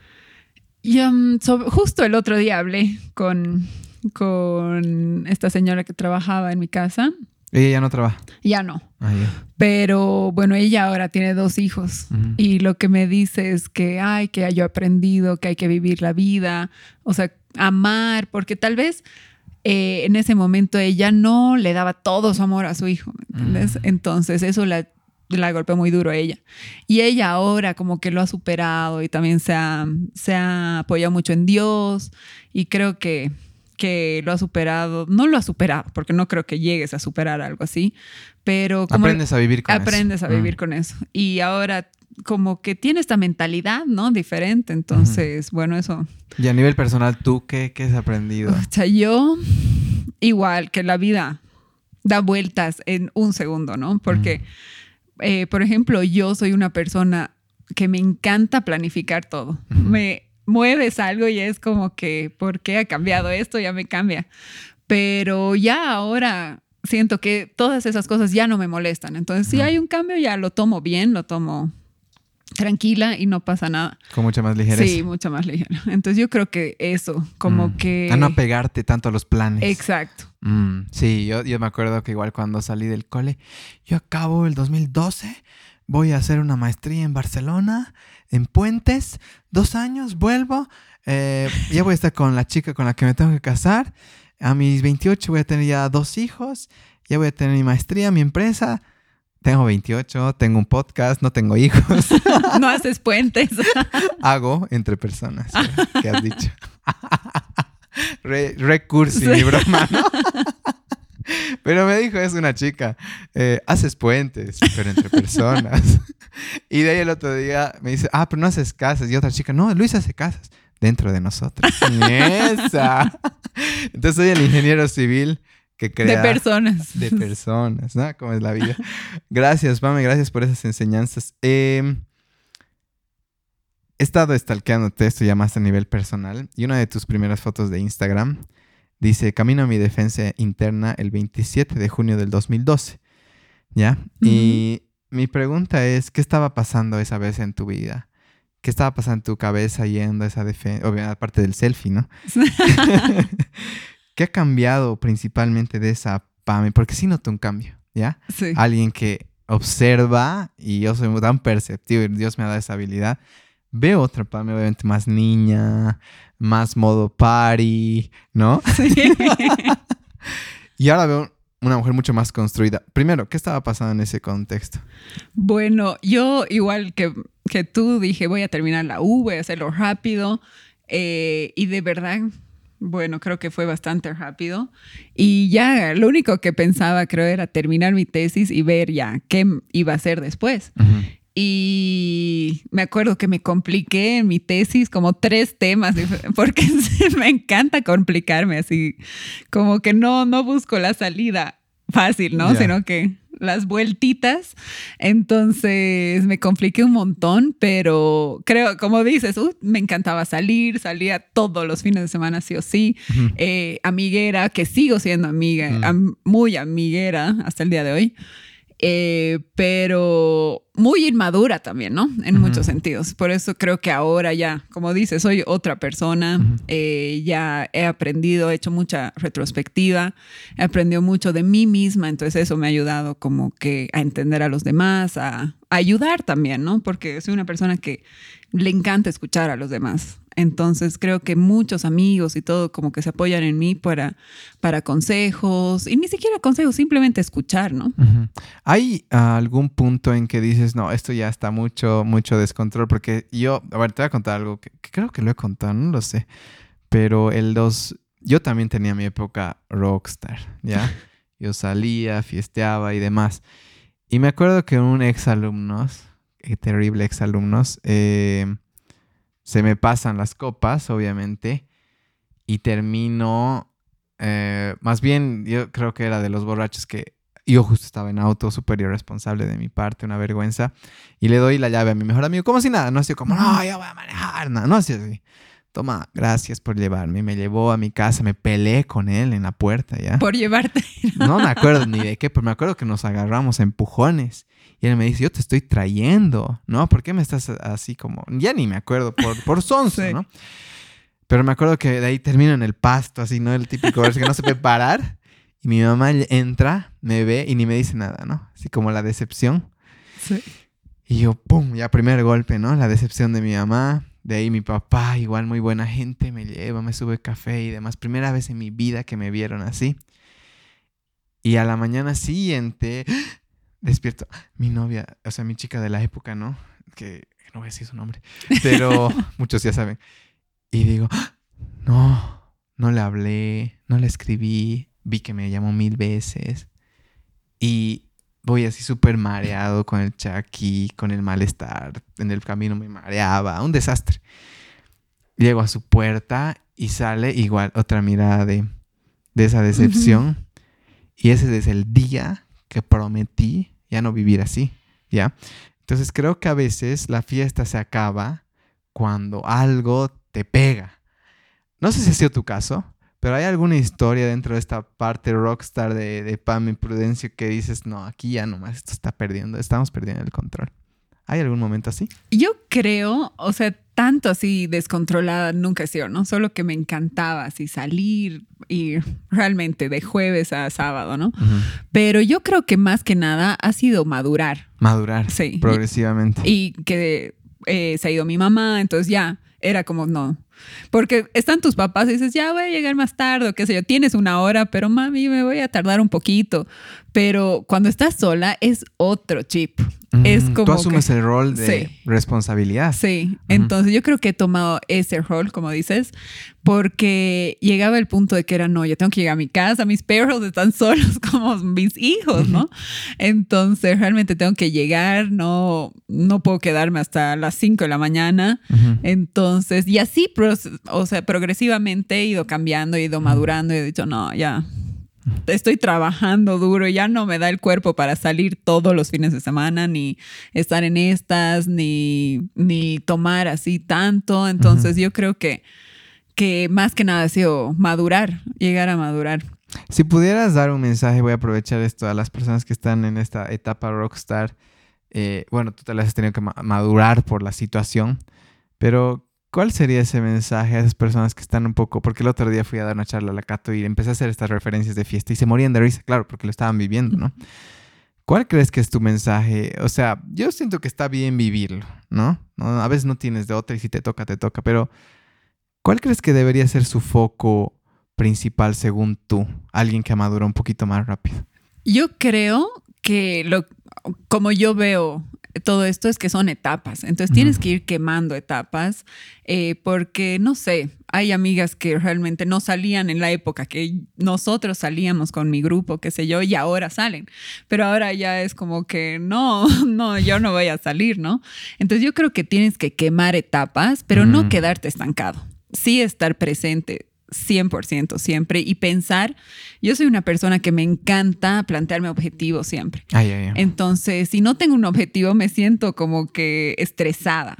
Y, um, justo el otro día hablé con con esta señora que trabajaba en mi casa Ella ya no trabaja. Ya no. Ah. Pero bueno, ella ahora tiene dos hijos y lo que me dice es que, ay, que yo he aprendido que hay que vivir la vida, o sea, amar, porque tal vez eh, en ese momento ella no le daba todo su amor a su hijo, ¿me entiendes? Entonces eso la, la golpeó muy duro a ella. Y ella ahora como que lo ha superado y también se ha, se ha apoyado mucho en Dios y creo que, que lo ha superado, no lo ha superado, porque no creo que llegues a superar algo así, pero como Aprendes a vivir con eso. aprendes a vivir Mm. con eso. Y ahora como que tiene esta mentalidad, ¿no? Diferente. Entonces, bueno, eso. Y a nivel personal, ¿tú qué, qué has aprendido? O sea, yo igual que la vida da vueltas en un segundo, ¿no? Porque, eh, por ejemplo, yo soy una persona que me encanta planificar todo. Me mueves algo y es como que, ¿por qué ha cambiado esto? Ya me cambia. Pero ya ahora siento que todas esas cosas ya no me molestan. Entonces, si hay un cambio, ya lo tomo bien, lo tomo tranquila y no pasa nada. Con mucha más ligereza. Sí, mucho más ligero. Entonces yo creo que eso, como Mm. que... A no apegarte tanto a los planes. Exacto. Mm, sí, yo, yo me acuerdo que igual cuando salí del cole, yo acabo el 2012, voy a hacer una maestría en Barcelona, en Puentes, dos años, vuelvo, eh, ya voy a estar con la chica con la que me tengo que casar, a mis 28 voy a tener ya dos hijos, ya voy a tener mi maestría, mi empresa, tengo 28, tengo un podcast, no tengo hijos, No haces puentes. hago entre personas, ¿qué has dicho? Re, recursi, mi broma, ¿no? Pero me dijo, es una chica, eh, haces puentes, pero entre personas. y de ahí el otro día me dice, ah, pero no haces casas. Y otra chica, no, Luis hace casas dentro de nosotros. ¡Esa! Entonces soy el ingeniero civil que de personas. de personas, ¿no? Como es la vida. Gracias, Pame, gracias por esas enseñanzas. Eh, he estado stalkeándote esto ya más a nivel personal y una de tus primeras fotos de Instagram dice, camino a mi defensa interna el 27 de junio del 2012, ¿ya? Y mi pregunta es, ¿qué estaba pasando esa vez en tu vida? ¿Qué estaba pasando en tu cabeza yendo a esa defensa? Obviamente, aparte del selfie, ¿no? ¿Qué ha cambiado principalmente de esa Pame? Porque sí noto un cambio, ¿ya? Sí. Alguien que observa y yo soy tan perceptivo y Dios me ha dado esa habilidad. Veo otra Pame, obviamente más niña, más modo party, ¿no? Sí. Y ahora veo una mujer mucho más construida. Primero, ¿qué estaba pasando en ese contexto? Bueno, yo igual que, que tú dije, voy a terminar la U, voy a hacerlo rápido. eh, y de verdad, bueno, creo que fue bastante rápido. Y ya lo único que pensaba, creo, era terminar mi tesis y ver ya qué iba a hacer después. Y me acuerdo que me compliqué en mi tesis como tres temas, porque me encanta complicarme así, como que no, no busco la salida fácil, ¿no? Sino que las vueltitas. Entonces me compliqué un montón, pero creo, como dices, uh, me encantaba salir, salía todos los fines de semana, sí o sí. Eh, amiguera, que sigo siendo amiga, am- muy amiguera hasta el día de hoy. Eh, pero muy inmadura también, ¿no? En muchos sentidos. Por eso creo que ahora ya, como dices, soy otra persona. Eh, ya he aprendido, he hecho mucha retrospectiva, he aprendido mucho de mí misma, entonces eso me ha ayudado como que a entender a los demás, a, a ayudar también, ¿no? Porque soy una persona que le encanta escuchar a los demás. Entonces creo que muchos amigos y todo como que se apoyan en mí para, para consejos y ni siquiera consejos, simplemente escuchar, ¿no? ¿Hay algún punto en que dices, no, esto ya está mucho, mucho descontrol? Porque yo, a ver, te voy a contar algo que, que creo que lo he contado, no lo sé. Pero el dos, yo también tenía mi época rockstar, ¿ya? Yo salía, fiesteaba y demás. Y me acuerdo que un ex alumnos, terrible ex alumnos, se me pasan las copas, obviamente, y termino, eh, más bien, yo creo que era de los borrachos que yo justo estaba en auto, súper irresponsable de mi parte, una vergüenza, y le doy la llave a mi mejor amigo, como si nada, no así como, no, yo voy a manejar, nada, no así así. Toma, gracias por llevarme. Me llevó a mi casa, me peleé con él en la puerta, ¿ya? Por llevarte. No me acuerdo ni de qué, pero me acuerdo que nos agarramos a empujones. Y él me dice, yo te estoy trayendo, ¿no? ¿Por qué me estás así como...? Ya ni me acuerdo, por, por sonso, Sí. ¿no? Pero me acuerdo que de ahí termino en el pasto, así, ¿no? El típico verso que no se puede parar. Y mi mamá entra, me ve y ni me dice nada, ¿no? Así como la decepción. Sí. Y yo, ¡pum! Ya primer golpe, ¿no? La decepción de mi mamá. De ahí mi papá, igual muy buena gente, me lleva, me sube café y demás. Primera vez en mi vida que me vieron así. Y a la mañana siguiente, despierto. Mi novia, o sea, mi chica de la época, ¿no? Que no voy a decir su nombre, pero muchos ya saben. Y digo, no, no le hablé, no le escribí, vi que me llamó mil veces. Y voy así súper mareado con el chaki, con el malestar. En el camino me mareaba, un desastre. Llego a su puerta y sale igual otra mirada de, esa decepción. Y ese es el día que prometí ya no vivir así, ¿ya? Entonces creo que a veces la fiesta se acaba cuando algo te pega. No sé si ha sido tu caso, pero ¿hay alguna historia dentro de esta parte rockstar de, de Pam y Prudencio que dices, no, aquí ya nomás esto está perdiendo, estamos perdiendo el control? ¿Hay algún momento así? Yo creo, o sea, tanto así descontrolada nunca he sido, ¿no? Solo que me encantaba así salir y realmente de jueves a sábado, ¿no? Pero yo creo que más que nada ha sido madurar. Madurar. Sí. Progresivamente. Y, que eh, se ha ido mi mamá, entonces ya era como, no, porque están tus papás y dices, ya voy a llegar más tarde, o qué sé yo, tienes una hora, pero mami, me voy a tardar un poquito. Pero cuando estás sola es otro chip. Es como Tú asumes el rol de responsabilidad. Sí, entonces yo creo que he tomado ese rol, como dices, porque llegaba el punto de que era, no, yo tengo que llegar a mi casa, mis perros están solos como mis hijos, ¿no? Entonces realmente tengo que llegar, no, no puedo quedarme hasta las 5 de la mañana. Entonces, y así o sea, progresivamente he ido cambiando, he ido madurando y he dicho, no, ya estoy trabajando duro, ya no me da el cuerpo para salir todos los fines de semana, ni estar en estas, ni, ni tomar así tanto. Entonces yo creo que, que más que nada ha sido madurar, llegar a madurar. Si pudieras dar un mensaje, voy a aprovechar esto a las personas que están en esta etapa rockstar. Eh, bueno, tú te las has tenido que madurar por la situación, pero ¿Cuál sería ese mensaje a esas personas que están un poco? Porque el otro día fui a dar una charla a la Cato y empecé a hacer estas referencias de fiesta y se morían de risa, claro, porque lo estaban viviendo, ¿no? ¿Cuál crees que es tu mensaje? O sea, yo siento que está bien vivirlo, ¿no? A veces no tienes de otra y si te toca, te toca, pero ¿cuál crees que debería ser su foco principal según tú? Alguien que madura un poquito más rápido. Yo creo que lo, como yo veo todo esto es que son etapas. Entonces tienes que ir quemando etapas eh, porque, no sé, hay amigas que realmente no salían en la época que nosotros salíamos con mi grupo, qué sé yo, y ahora salen. Pero ahora ya es como que no, no, yo no voy a salir, ¿no? Entonces yo creo que tienes que quemar etapas, pero no quedarte estancado. Sí estar presente, 100% siempre y pensar, yo soy una persona que me encanta plantearme objetivos siempre. Entonces, si no tengo un objetivo, me siento como que estresada.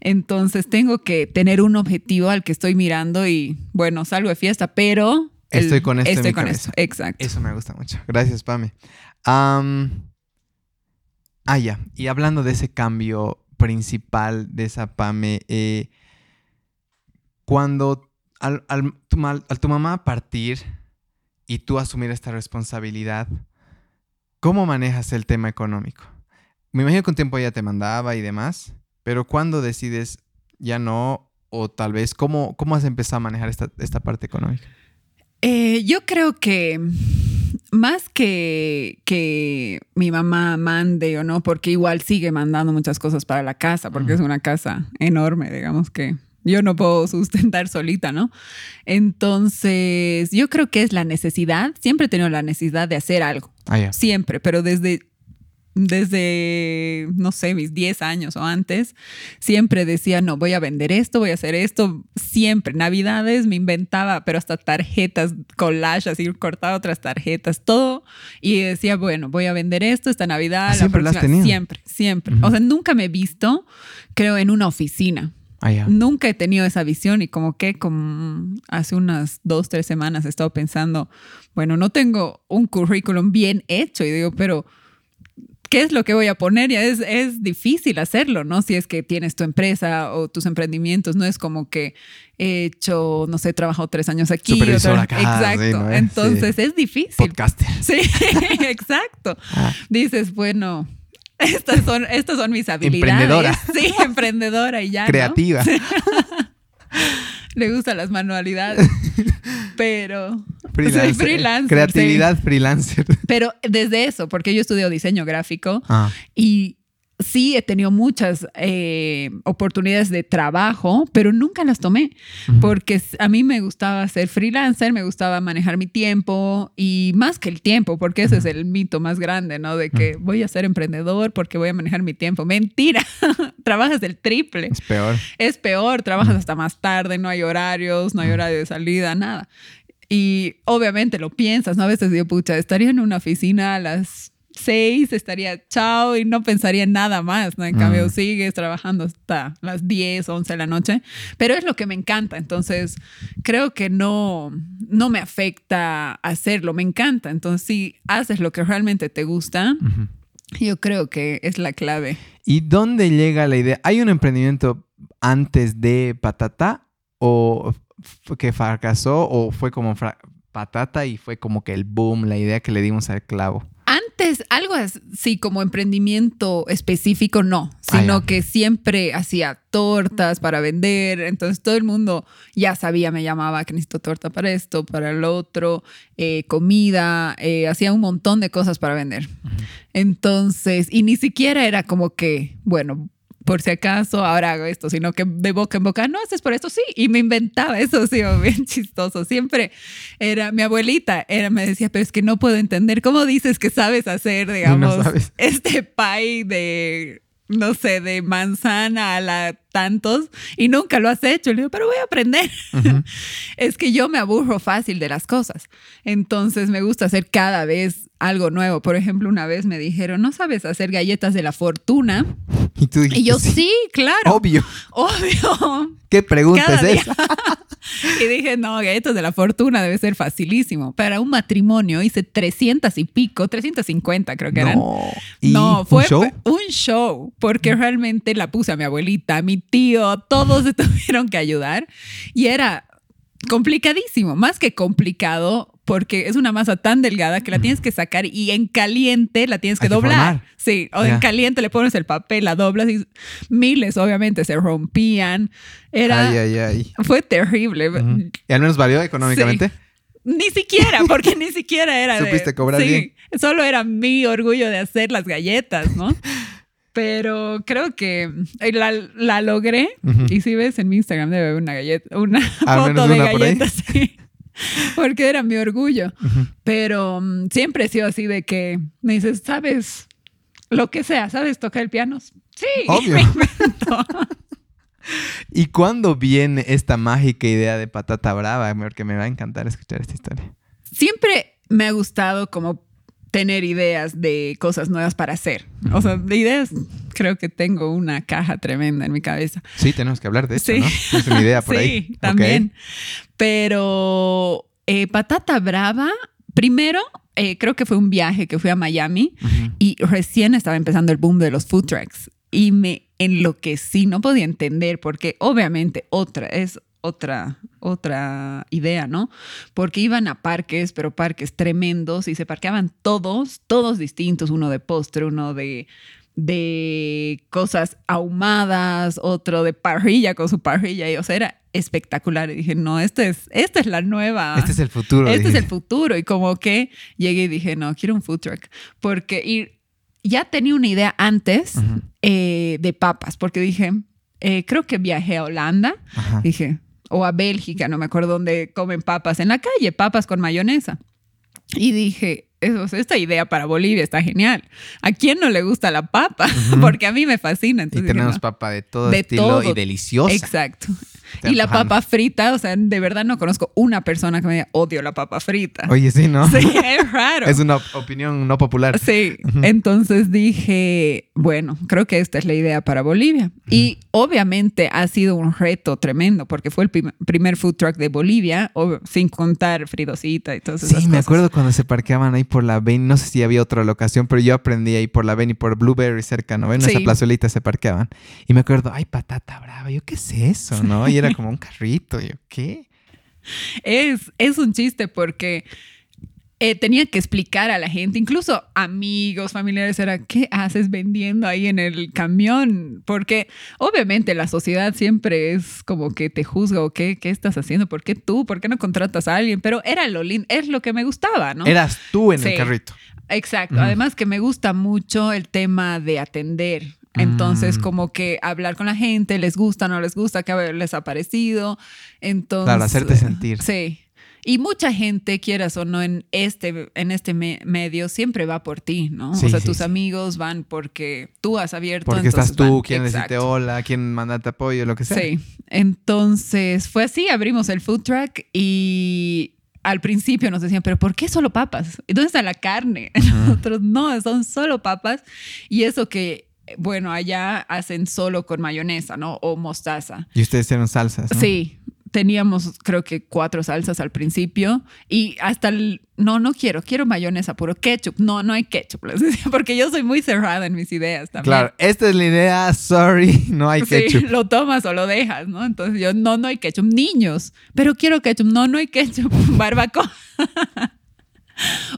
Entonces, tengo que tener un objetivo al que estoy mirando y, bueno, salgo de fiesta, pero... estoy con esto. Estoy con eso, exacto. Eso me gusta mucho. Gracias, Pame. ah, ya. Y hablando de ese cambio principal de esa Pame, eh, cuando al, tu, mamá partir y tú asumir esta responsabilidad, ¿cómo manejas el tema económico? Me imagino que un tiempo ella te mandaba y demás, pero ¿cuándo decides ya no? O tal vez, ¿cómo, cómo has empezado a manejar esta, parte económica? Eh, yo creo que más que, que mi mamá mande o no, porque igual sigue mandando muchas cosas para la casa, porque es una casa enorme, digamos que yo no puedo sustentar solita, ¿no? Entonces, yo creo que es la necesidad. Siempre he tenido la necesidad de hacer algo. Ah, Siempre, pero desde, desde, no sé, mis 10 años o antes, siempre decía, no, voy a vender esto, voy a hacer esto. Siempre. Navidades me inventaba, pero hasta tarjetas, collage, así cortaba otras tarjetas, todo. Y decía, bueno, voy a vender esto esta Navidad. Ah, siempre las tenía. Siempre, siempre. O sea, nunca me he visto, creo, en una oficina Ah, Nunca he tenido esa visión y como que como hace unas dos, tres semanas he estado pensando, bueno, no tengo un currículum bien hecho y digo, pero ¿qué es lo que voy a poner? Ya es, es difícil hacerlo, ¿no? Si es que tienes tu empresa o tus emprendimientos, no es como que he hecho, no sé, he trabajado tres años aquí. Supervisor acá, exacto. sí, ¿no? Entonces es difícil. Podcaster. Sí, exacto. Ah. Dices, bueno, estas son, estas son mis habilidades. Emprendedora. Sí, emprendedora y ya. ¿no? Creativa. Le gustan las manualidades. Pero. Freelancer. Soy freelancer. Creatividad freelancer. Pero desde eso, porque yo estudio diseño gráfico Ah, y sí he tenido muchas eh, oportunidades de trabajo, pero nunca las tomé porque a mí me gustaba ser freelancer, me gustaba manejar mi tiempo y más que el tiempo, porque ese es el mito más grande, ¿no? De que voy a ser emprendedor porque voy a manejar mi tiempo. Mentira, trabajas el triple. es peor. Es peor, trabajas hasta más tarde, no hay horarios, no hay horario de salida, nada. Y obviamente lo piensas, ¿no? A veces digo, pucha, estaría en una oficina a las seis, estaría chao y no pensaría en nada más, ¿no? En cambio, Mm. sigues trabajando hasta las 10, 11 de la noche, pero es lo que me encanta, entonces creo que no, no me afecta hacerlo, me encanta, entonces si haces lo que realmente te gusta, yo creo que es la clave. ¿Y dónde llega la idea? ¿Hay un emprendimiento antes de Patata o que fracasó o fue como Patata y fue como que el boom, la idea que le dimos al clavo? Antes, algo así como emprendimiento específico, no, Ah, sino que siempre hacía tortas para vender, entonces todo el mundo ya sabía, me llamaba que necesito torta para esto, para el otro, eh, comida, eh, hacía un montón de cosas para vender. Entonces, y ni siquiera era como que, bueno, por si acaso ahora hago esto, sino que de boca en boca, no haces por esto, sí, y me inventaba eso, sí, bien chistoso. Siempre era mi abuelita, era, me decía, pero es que no puedo entender cómo dices que sabes hacer, digamos, sabes. este pie de, no sé, de manzana a la tantos y nunca lo has hecho. Le digo, pero voy a aprender. Es que yo me aburro fácil de las cosas. Entonces me gusta hacer cada vez algo nuevo. Por ejemplo, una vez me dijeron, ¿no sabes hacer galletas de la fortuna? Y tú dijiste, Y yo, sí, claro, obvio. obvio. ¿Qué pregunta Cada es esa? Y dije, no, galletas de la fortuna debe ser facilísimo. Para un matrimonio hice 300 y pico, 350 creo que eran. No. ¿Y No, un fue show? un show, porque realmente la puse a mi abuelita, a mi tío, todos se tuvieron que ayudar y era complicadísimo, más que complicado, porque es una masa tan delgada que la tienes que sacar y en caliente la tienes que doblar. formar. Sí, o Ya. en caliente le pones el papel, la doblas y miles obviamente se rompían. Era, Ay, ay, ay. fue terrible. Ujú. ¿Y al menos valió económicamente? Ni siquiera, porque ni siquiera era de- Supiste cobrar sí, bien. Solo era mi orgullo de hacer las galletas, ¿no? Pero creo que eh, la, la logré. Ujú. Y si ves en mi Instagram debe haber una galleta, una foto de galletas, sí. Porque era mi orgullo. Pero mm, siempre he sido así de que me dices, ¿sabes? Lo que sea, ¿sabes tocar el piano? Sí, Obvio. me invento. ¿Y cuándo viene esta mágica idea de patata brava? Porque me va a encantar escuchar esta historia. siempre me ha gustado como tener ideas de cosas nuevas para hacer. O sea, de ideas creo que tengo una caja tremenda en mi cabeza. Sí, tenemos que hablar de esto, Sí. ¿no? Tienes una idea por sí, ahí. Ok. también. Pero eh, Patata Brava, primero, eh, creo que fue un viaje que fui a Miami y recién estaba empezando el boom de los food trucks y me enloquecí, no podía entender porque obviamente otra es otra otra idea, ¿no? Porque iban a parques, pero parques tremendos y se parqueaban todos, todos distintos, uno de postre, uno de de cosas ahumadas, otro de parrilla con su parrilla y o sea, era espectacular y dije, "No, esta es esta es la nueva Este es el futuro. este es el futuro. Y como que llegué y dije, no, quiero un food truck. Porque y ya tenía una idea antes eh, de papas, porque dije, eh, creo que viajé a Holanda, Ajá. dije, o a Bélgica, no me acuerdo dónde comen papas en la calle, papas con mayonesa. Y dije, eso, esta idea para Bolivia está genial. ¿A quién no le gusta la papa? Porque a mí me fascina. Y Entonces dije, tenemos no. papa de todo De estilo y todo. deliciosa. Exacto. Y la papa frita, o sea, de verdad no conozco una persona que me diga odio la papa frita. Oye, sí, ¿no? Sí, es raro. Es una op- opinión no popular. Sí, entonces dije, bueno, creo que esta es la idea para Bolivia. Y obviamente ha sido un reto tremendo porque fue el prim- primer food truck de Bolivia, o- sin contar Fridosita y todas esas Sí, me cosas. acuerdo cuando se parqueaban ahí por la Beni, no sé si había otra locación, pero yo aprendí ahí por la Beni, por Blueberry cerca, ¿no? En esa Sí. plazuelita se parqueaban. Y me acuerdo, ay, patata brava, yo, ¿qué es eso, no? Y era como un carrito, yo, ¿qué? Es, es un chiste porque eh, tenía que explicar a la gente, incluso amigos, familiares, era, ¿qué haces vendiendo ahí en el camión? Porque obviamente la sociedad siempre es como que te juzga o qué, qué estás haciendo, ¿por qué tú? ¿Por qué no contratas a alguien? Pero era lo lindo, es lo que me gustaba, ¿no? Eras tú en el carrito. Exacto. Además que me gusta mucho el tema de atender. Entonces, Mm. como que hablar con la gente, les gusta, no les gusta, qué les ha parecido. Entonces, Claro, hacerte sentir. Sí. Y mucha gente, quieras o no, en este, en este me- medio siempre va por ti, ¿no? Sí, o sea, sí, tus sí. amigos van porque tú has abierto. Porque estás tú, van. quieren decirte hola, quieren mandarte apoyo, lo que sea. Sí. Entonces fue así, abrimos el food truck y al principio nos decían, pero ¿por qué solo papas? ¿Y dónde está la carne? Nosotros no, son solo papas. Y eso que, bueno, allá hacen solo con mayonesa, ¿no? O mostaza. Y ustedes hicieron salsas, ¿no? Sí, teníamos creo que cuatro salsas al principio y hasta el, no, no quiero, quiero mayonesa, puro ketchup. No, no hay ketchup, les decía, porque yo soy muy cerrada en mis ideas también. Claro, esta es la idea, sorry, no hay Sí, ketchup. lo tomas o lo dejas, ¿no? Entonces yo, no, no hay ketchup. Niños, pero quiero ketchup. No, no hay ketchup. Barbacoa.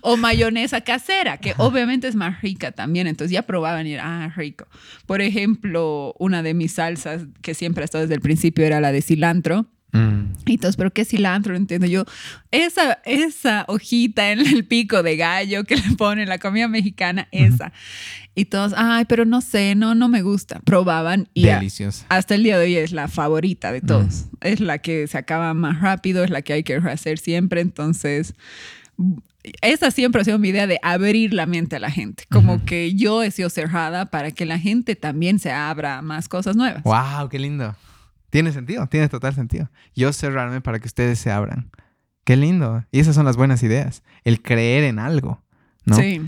O mayonesa casera, que obviamente es más rica también. Entonces ya probaban y era, ah, rico. Por ejemplo, una de mis salsas que siempre ha estado desde el principio era la de cilantro. Mm. Y todos, ¿pero qué cilantro? No entiendo yo. Esa, esa hojita en el pico de gallo que le ponen la comida mexicana, esa. Y todos, ay, pero no sé, no, no me gusta. Probaban y a- Deliciosa. hasta el día de hoy es la favorita de todos. Es la que se acaba más rápido, es la que hay que hacer siempre. Entonces, esa siempre ha sido mi idea de abrir la mente a la gente. Como que yo he sido cerrada para que la gente también se abra a más cosas nuevas. Wow, qué lindo. Tiene sentido, tiene total sentido. Yo cerrarme para que ustedes se abran. Qué lindo. Y esas son las buenas ideas. El creer en algo, ¿no? Sí.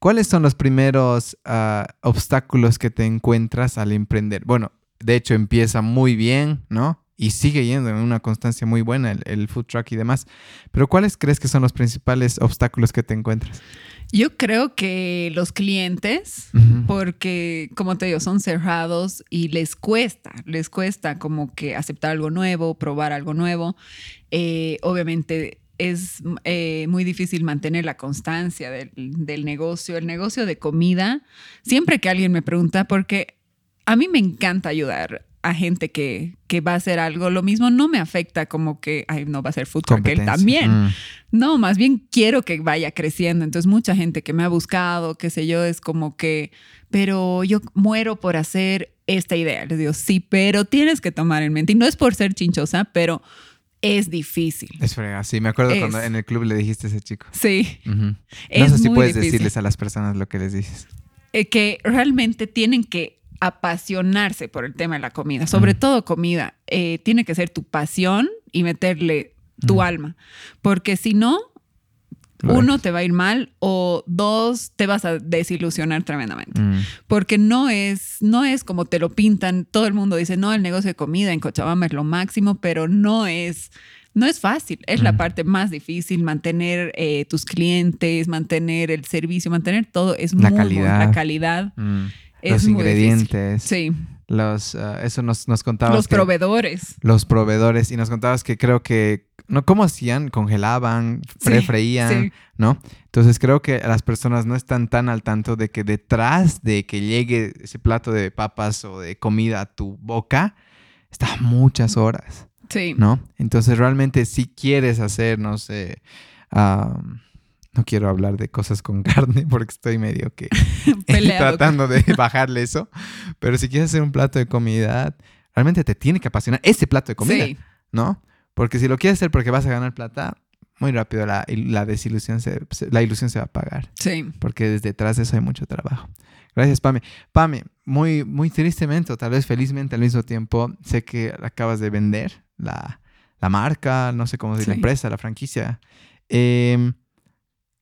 ¿Cuáles son los primeros ah, obstáculos que te encuentras al emprender? Bueno, de hecho empieza muy bien, ¿no? Y sigue yendo en una constancia muy buena el, el food truck y demás. Pero ¿cuáles crees que son los principales obstáculos que te encuentras? Yo creo que los clientes, porque como te digo, son cerrados y les cuesta, les cuesta como que aceptar algo nuevo, probar algo nuevo. Eh, obviamente es eh, muy difícil mantener la constancia del, del negocio. El negocio de comida, siempre que alguien me pregunta, porque a mí me encanta ayudar a gente que, que va a hacer algo, lo mismo no me afecta como que, ay, no va a ser food truck, él también. Mm. No, más bien quiero que vaya creciendo. Entonces, mucha gente que me ha buscado, qué sé yo, es como que, pero yo muero por hacer esta idea. Les digo, sí, pero tienes que tomar en mente. Y no es por ser chinchosa, pero es difícil. Es frega, sí. Me acuerdo Es. cuando en el club le dijiste a ese chico. Sí. No sé si puedes difícil. decirles a las personas lo que les dices. Eh, que realmente tienen que apasionarse por el tema de la comida, sobre Mm. todo comida. Eh, tiene que ser tu pasión y meterle tu Mm. alma, porque si no, uno te va a ir mal o dos te vas a desilusionar tremendamente. Mm. Porque no es, no es como te lo pintan. Todo el mundo dice, no, el negocio de comida en Cochabamba es lo máximo, pero no es, no es fácil. Es la Mm. parte más difícil, mantener eh, tus clientes, mantener el servicio, mantener todo. Es La muy, muy- calidad. la calidad. Es Los ingredientes. Sí, Los, ah, eso nos, nos contabas. los que- proveedores. los proveedores y nos contabas que creo que no cómo hacían congelaban prefreían sí. no entonces creo que las personas no están tan al tanto de que detrás de que llegue ese plato de papas o de comida a tu boca está muchas horas Sí. no entonces realmente si quieres hacer no sé no quiero hablar de cosas con carne porque estoy medio que tratando de bajarle eso pero si quieres hacer un plato de comida realmente te tiene que apasionar ese plato de comida Sí. ¿no? Porque si lo quieres hacer porque vas a ganar plata, muy rápido la, la desilusión, se, la ilusión se va a apagar. Sí. Porque desde detrás de eso hay mucho trabajo. Gracias, Pame. Pame, muy, muy tristemente o tal vez felizmente al mismo tiempo, sé que acabas de vender la, la marca, no sé cómo decir, la empresa, la franquicia. Em,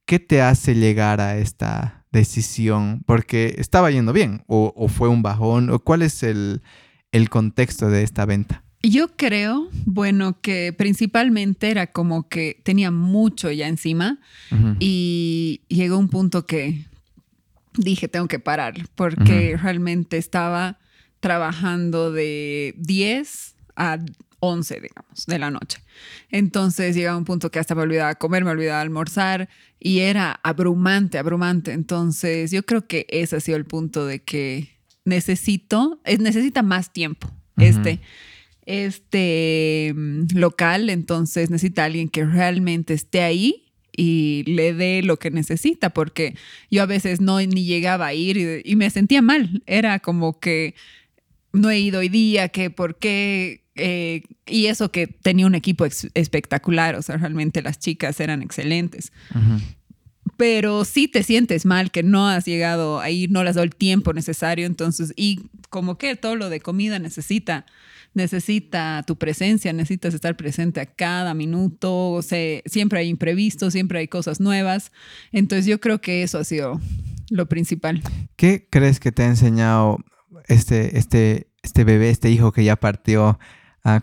¿Qué te hace llegar a esta decisión? Porque estaba yendo bien o, o fue un bajón o cuál es el, el contexto de esta venta. Yo creo, bueno, que principalmente era como que tenía mucho ya encima y llegó un punto que dije, tengo que parar, porque realmente estaba trabajando de 10 a 11, digamos, de la noche. Entonces llegaba un punto que hasta me olvidaba comer, me olvidaba almorzar y era abrumante, abrumante. Entonces yo creo que ese ha sido el punto de que necesito, es, necesita más tiempo. Este este mm, local, entonces necesita alguien que realmente esté ahí y le dé lo que necesita, porque yo a veces no ni llegaba a ir y, me sentía mal. Era como que no he ido hoy día, que por qué. Eh, y eso que tenía un equipo espectacular, o sea, realmente las chicas eran excelentes. Pero sí te sientes mal que no has llegado a ir, no les has dado el tiempo necesario, entonces, y como que todo lo de comida necesita necesita tu presencia, necesitas estar presente a cada minuto, o sea, siempre hay imprevistos, siempre hay cosas nuevas. Entonces yo creo que eso ha sido lo principal. ¿Qué crees que te ha enseñado este, este, este bebé, este hijo que ya partió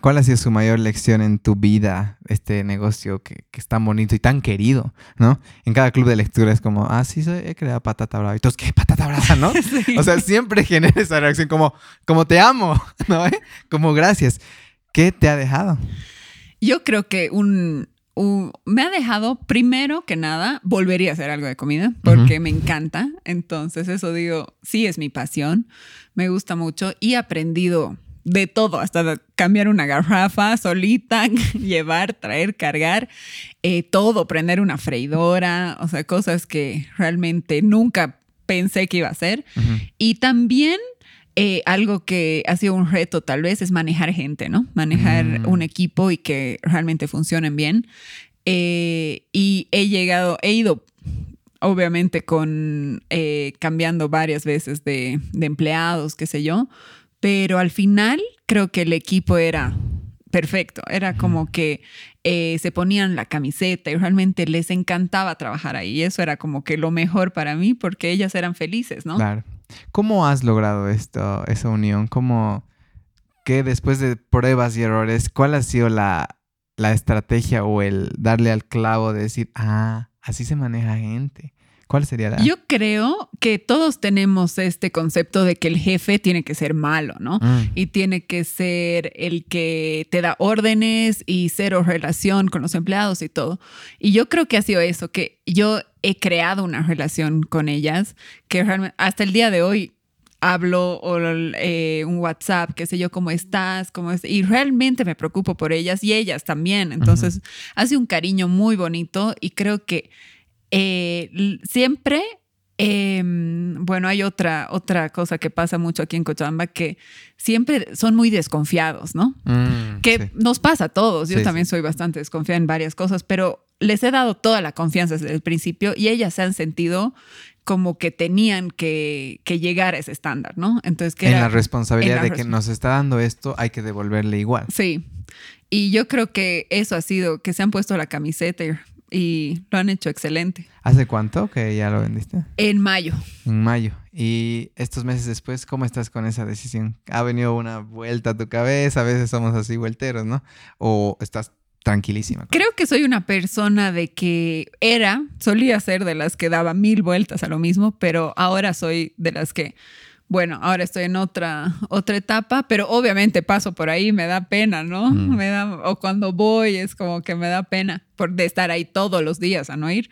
¿Cuál ha sido su mayor lección en tu vida, este negocio que, que, es tan bonito y tan querido, ¿no? En cada club de lectura es como, ah, sí, soy, he creado Patata Brava. Y todos, ¿qué? Patata Brava, ¿no? O sea, siempre genera esa reacción como, como te amo, ¿no? Como gracias. ¿Qué te ha dejado? Yo creo que un, me ha dejado, primero que nada, volvería a hacer algo de comida porque me encanta. Entonces, eso digo, sí es mi pasión, me gusta mucho y he aprendido de todo, hasta cambiar una garrafa solita, llevar, traer, cargar, eh, todo, prender una freidora, o sea, cosas que realmente nunca pensé que iba a hacer. Y también eh, algo que ha sido un reto tal vez es manejar gente, ¿no? Manejar mm. un equipo y que realmente funcionen bien. Eh, y he llegado, he ido obviamente con cambiando varias veces de, de empleados, qué sé yo, pero al final creo que el equipo era perfecto, era como que eh, se ponían la camiseta y realmente les encantaba trabajar ahí. Eso era como que lo mejor para mí porque ellas eran felices, ¿no? Claro. ¿Cómo has logrado esto, esa unión? ¿Cómo que después de pruebas y errores, cuál ha sido la, la estrategia o el darle al clavo de decir, ah, así se maneja gente? ¿Cuál sería la? Yo creo que todos tenemos este concepto de que el jefe tiene que ser malo, ¿no? Mm. Y tiene que ser el que te da órdenes y cero relación con los empleados y todo. Y yo creo que ha sido eso, que yo he creado una relación con ellas que realmente hasta el día de hoy hablo o eh, un WhatsApp, qué sé yo, cómo estás, cómo es, y realmente me preocupo por ellas y ellas también. Entonces, hace un cariño muy bonito y creo que eh, siempre, em, bueno, hay otra, otra cosa que pasa mucho aquí en Cochabamba, que siempre son muy desconfiados, ¿no? Mm, que nos pasa a todos. Yo también soy bastante desconfiada en varias cosas, pero les he dado toda la confianza desde el principio y ellas se han sentido como que tenían que, llegar a ese estándar, ¿no? Entonces, que en la responsabilidad de que nos está dando esto, hay que devolverle igual. Sí. Y yo creo que eso ha sido, que se han puesto la camiseta y y lo han hecho excelente. ¿Hace cuánto que ya lo vendiste? En mayo. En mayo. Y estos meses después, ¿cómo estás con esa decisión? ¿Ha venido una vuelta a tu cabeza? A veces somos así vuelteros, ¿no? ¿O estás tranquilísima? Creo que soy una persona de que era, solía ser de las que daba mil vueltas a lo mismo, pero ahora soy de las que bueno, ahora estoy en otra, otra etapa, pero obviamente paso por ahí, me da pena, ¿no? Mm. Me da, o cuando voy es como que me da pena por de estar ahí todos los días a no ir.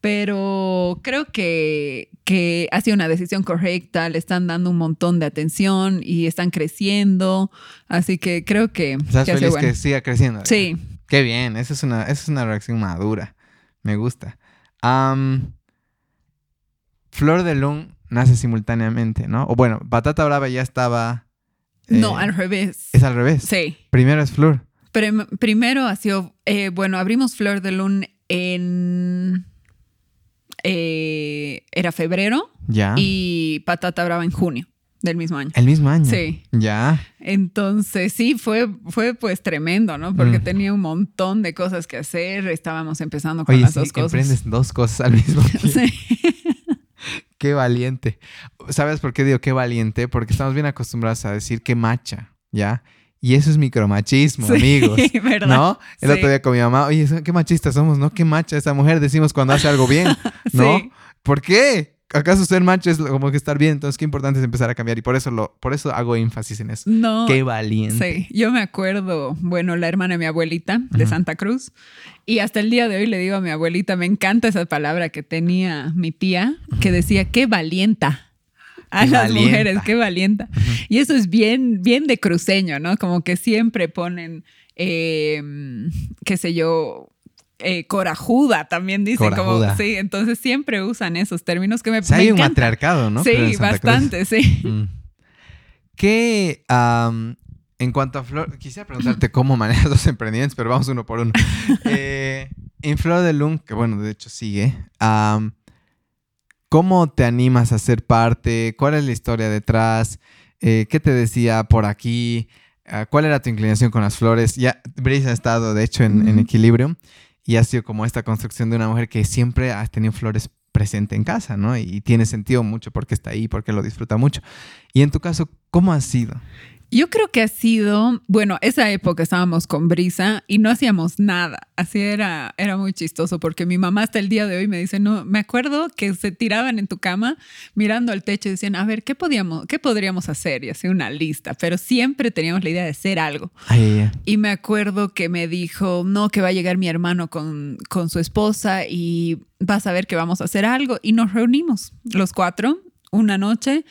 Pero creo que, que ha sido una decisión correcta, le están dando un montón de atención y están creciendo, así que creo que... ¿Estás que feliz que siga creciendo? Sí. Qué bien, esa es una, esa es una reacción madura, me gusta. Flor de Lung nace simultáneamente, ¿no? O bueno, Batata Brava ya estaba... no, eh, al revés. Es al revés. Sí. Primero es Flor. primero ha sido, eh, bueno, abrimos Flor de Lun en... eh, era febrero Ya. y Patata Brava en junio del mismo año. El mismo año. Sí. Ya. Entonces, sí, fue, fue pues tremendo, ¿no? Porque Mm. tenía un montón de cosas que hacer. Estábamos empezando con Oye, las sí, dos cosas. emprendes dos cosas al mismo tiempo. Sí. Qué valiente. ¿Sabes por qué digo qué valiente? Porque estamos bien acostumbrados a decir qué macha, ¿ya? Y eso es micromachismo, Sí, amigos. ¿verdad? ¿No? El Sí. otro día con mi mamá, oye, qué machistas somos, ¿no? Qué macha esa mujer, decimos cuando hace algo bien, ¿no? Sí. ¿Por qué? ¿Acaso ser macho es como que estar bien? Entonces, qué importante es empezar a cambiar. Y por eso, lo, por eso hago énfasis en eso. No. Qué valiente. Sí, yo me acuerdo, bueno, la hermana de mi abuelita de. Santa Cruz, y hasta el día de hoy le digo a mi abuelita, me encanta esa palabra que tenía mi tía, que decía, qué valienta. A Qué las valienta. mujeres, qué valienta. Y eso es bien, bien de cruceño, ¿no? Como que siempre ponen, eh, qué sé yo, eh, corajuda también dicen. Corajuda. Como, sí, entonces siempre usan esos términos que me, O sea, me hay un encanta. matriarcado, ¿no? Sí, Cruz. bastante, sí. Mm. ¿Qué, en cuanto a Flor, quisiera preguntarte cómo manejas los emprendimientos, pero vamos uno por uno. Eh, en Flor de Lun, que bueno, de hecho sigue, ¿cómo te animas a ser parte? ¿Cuál es la historia detrás? Eh, ¿Qué te decía por aquí? Ah, ¿Cuál era tu inclinación con las flores? Ya, Brice ha estado, de hecho, en. Equilibrium y ha sido como esta construcción de una mujer que siempre ha tenido flores presente en casa, ¿no? Y tiene sentido mucho porque está ahí, porque lo disfruta mucho. Y en tu caso, ¿cómo ha sido? Yo creo que ha sido, bueno, esa época estábamos con Brisa y no hacíamos nada. Así era, era muy chistoso porque mi mamá hasta el día de hoy me dice, no, me acuerdo que se tiraban en tu cama mirando al techo y decían, a ver, ¿qué, podíamos, qué podríamos hacer? Y hacía una lista, pero siempre teníamos la idea de hacer algo. Ay. Y me acuerdo que me dijo, no, que va a llegar mi hermano con, con su esposa y vas a ver que vamos a hacer algo. Y nos reunimos los cuatro una noche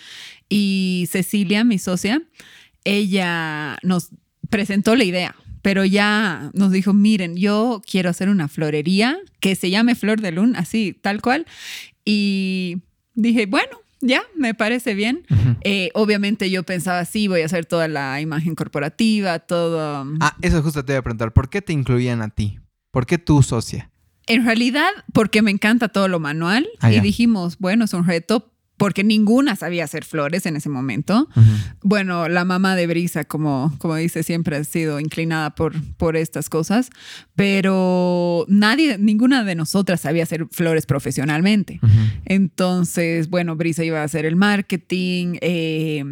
y Cecilia, mi socia, ella nos presentó la idea, pero ya nos dijo, miren, yo quiero hacer una florería que se llame Flor de Luna, así, tal cual. Y dije, bueno, ya, me parece bien. Eh, obviamente yo pensaba, sí, voy a hacer toda la imagen corporativa, todo... Ah, eso justo te iba a preguntar. ¿Por qué te incluían a ti? ¿Por qué tú, socia? En realidad, porque me encanta todo lo manual Ah, y dijimos, bueno, es un reto porque ninguna sabía hacer flores en ese momento. Bueno, la mamá de Brisa, como, como dice, siempre ha sido inclinada por, por estas cosas, pero nadie, ninguna de nosotras sabía hacer flores profesionalmente. Entonces, bueno, Brisa iba a hacer el marketing, eh,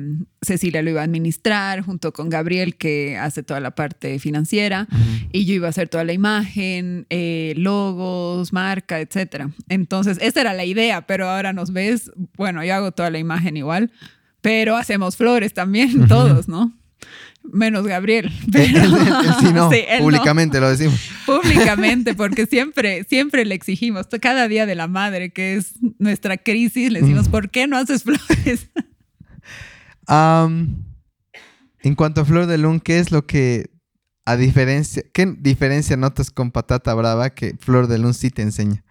Cecilia lo iba a administrar junto con Gabriel, que hace toda la parte financiera, y yo iba a hacer toda la imagen, eh, logos, marca, etcétera. Entonces, esa era la idea, pero ahora nos ves, bueno, yo hago toda la imagen igual, pero hacemos flores también, todos, ¿no? Menos Gabriel. Pero, él- él sí no, Sí, no públicamente lo decimos. públicamente, porque siempre, siempre le exigimos, cada día de la madre, que es nuestra crisis, le decimos. ¿por qué no haces flores? En cuanto a Flor de Lun, ¿qué es lo que, a diferencia, qué diferencia notas con Patata Brava que Flor de Lun sí te enseña?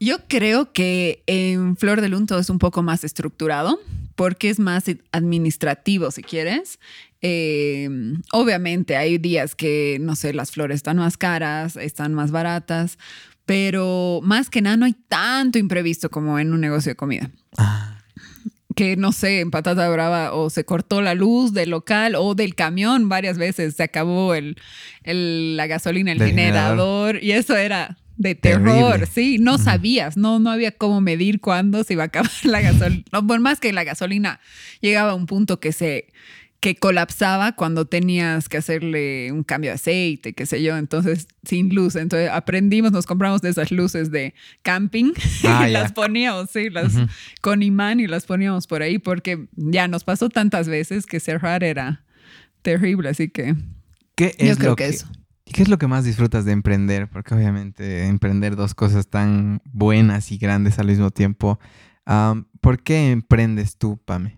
Yo creo que en Flor de Lun todo es un poco más estructurado, porque es más administrativo, si quieres. Eh, obviamente hay días que, no sé, las flores están más caras, están más baratas, pero más que nada no hay tanto imprevisto como en un negocio de comida. Que no sé, en Patata Brava o se cortó la luz del local o del camión varias veces, se acabó el, el- la gasolina, el generador, y eso era de terror, Terrible. sí, no sabías, no, no había cómo medir cuándo se iba a acabar la gasolina, no, por más que la gasolina llegaba a un punto que se que colapsaba cuando tenías que hacerle un cambio de aceite, qué sé yo, entonces sin luz, entonces aprendimos, nos compramos de esas luces de camping Ah, y las poníamos, sí, las, con imán y las poníamos por ahí porque ya nos pasó tantas veces que cerrar era terrible, así que ¿Qué yo es creo lo que que, eso. ¿Qué es lo que más disfrutas de emprender? Porque obviamente emprender dos cosas tan buenas y grandes al mismo tiempo. ¿Por qué emprendes tú, Pame?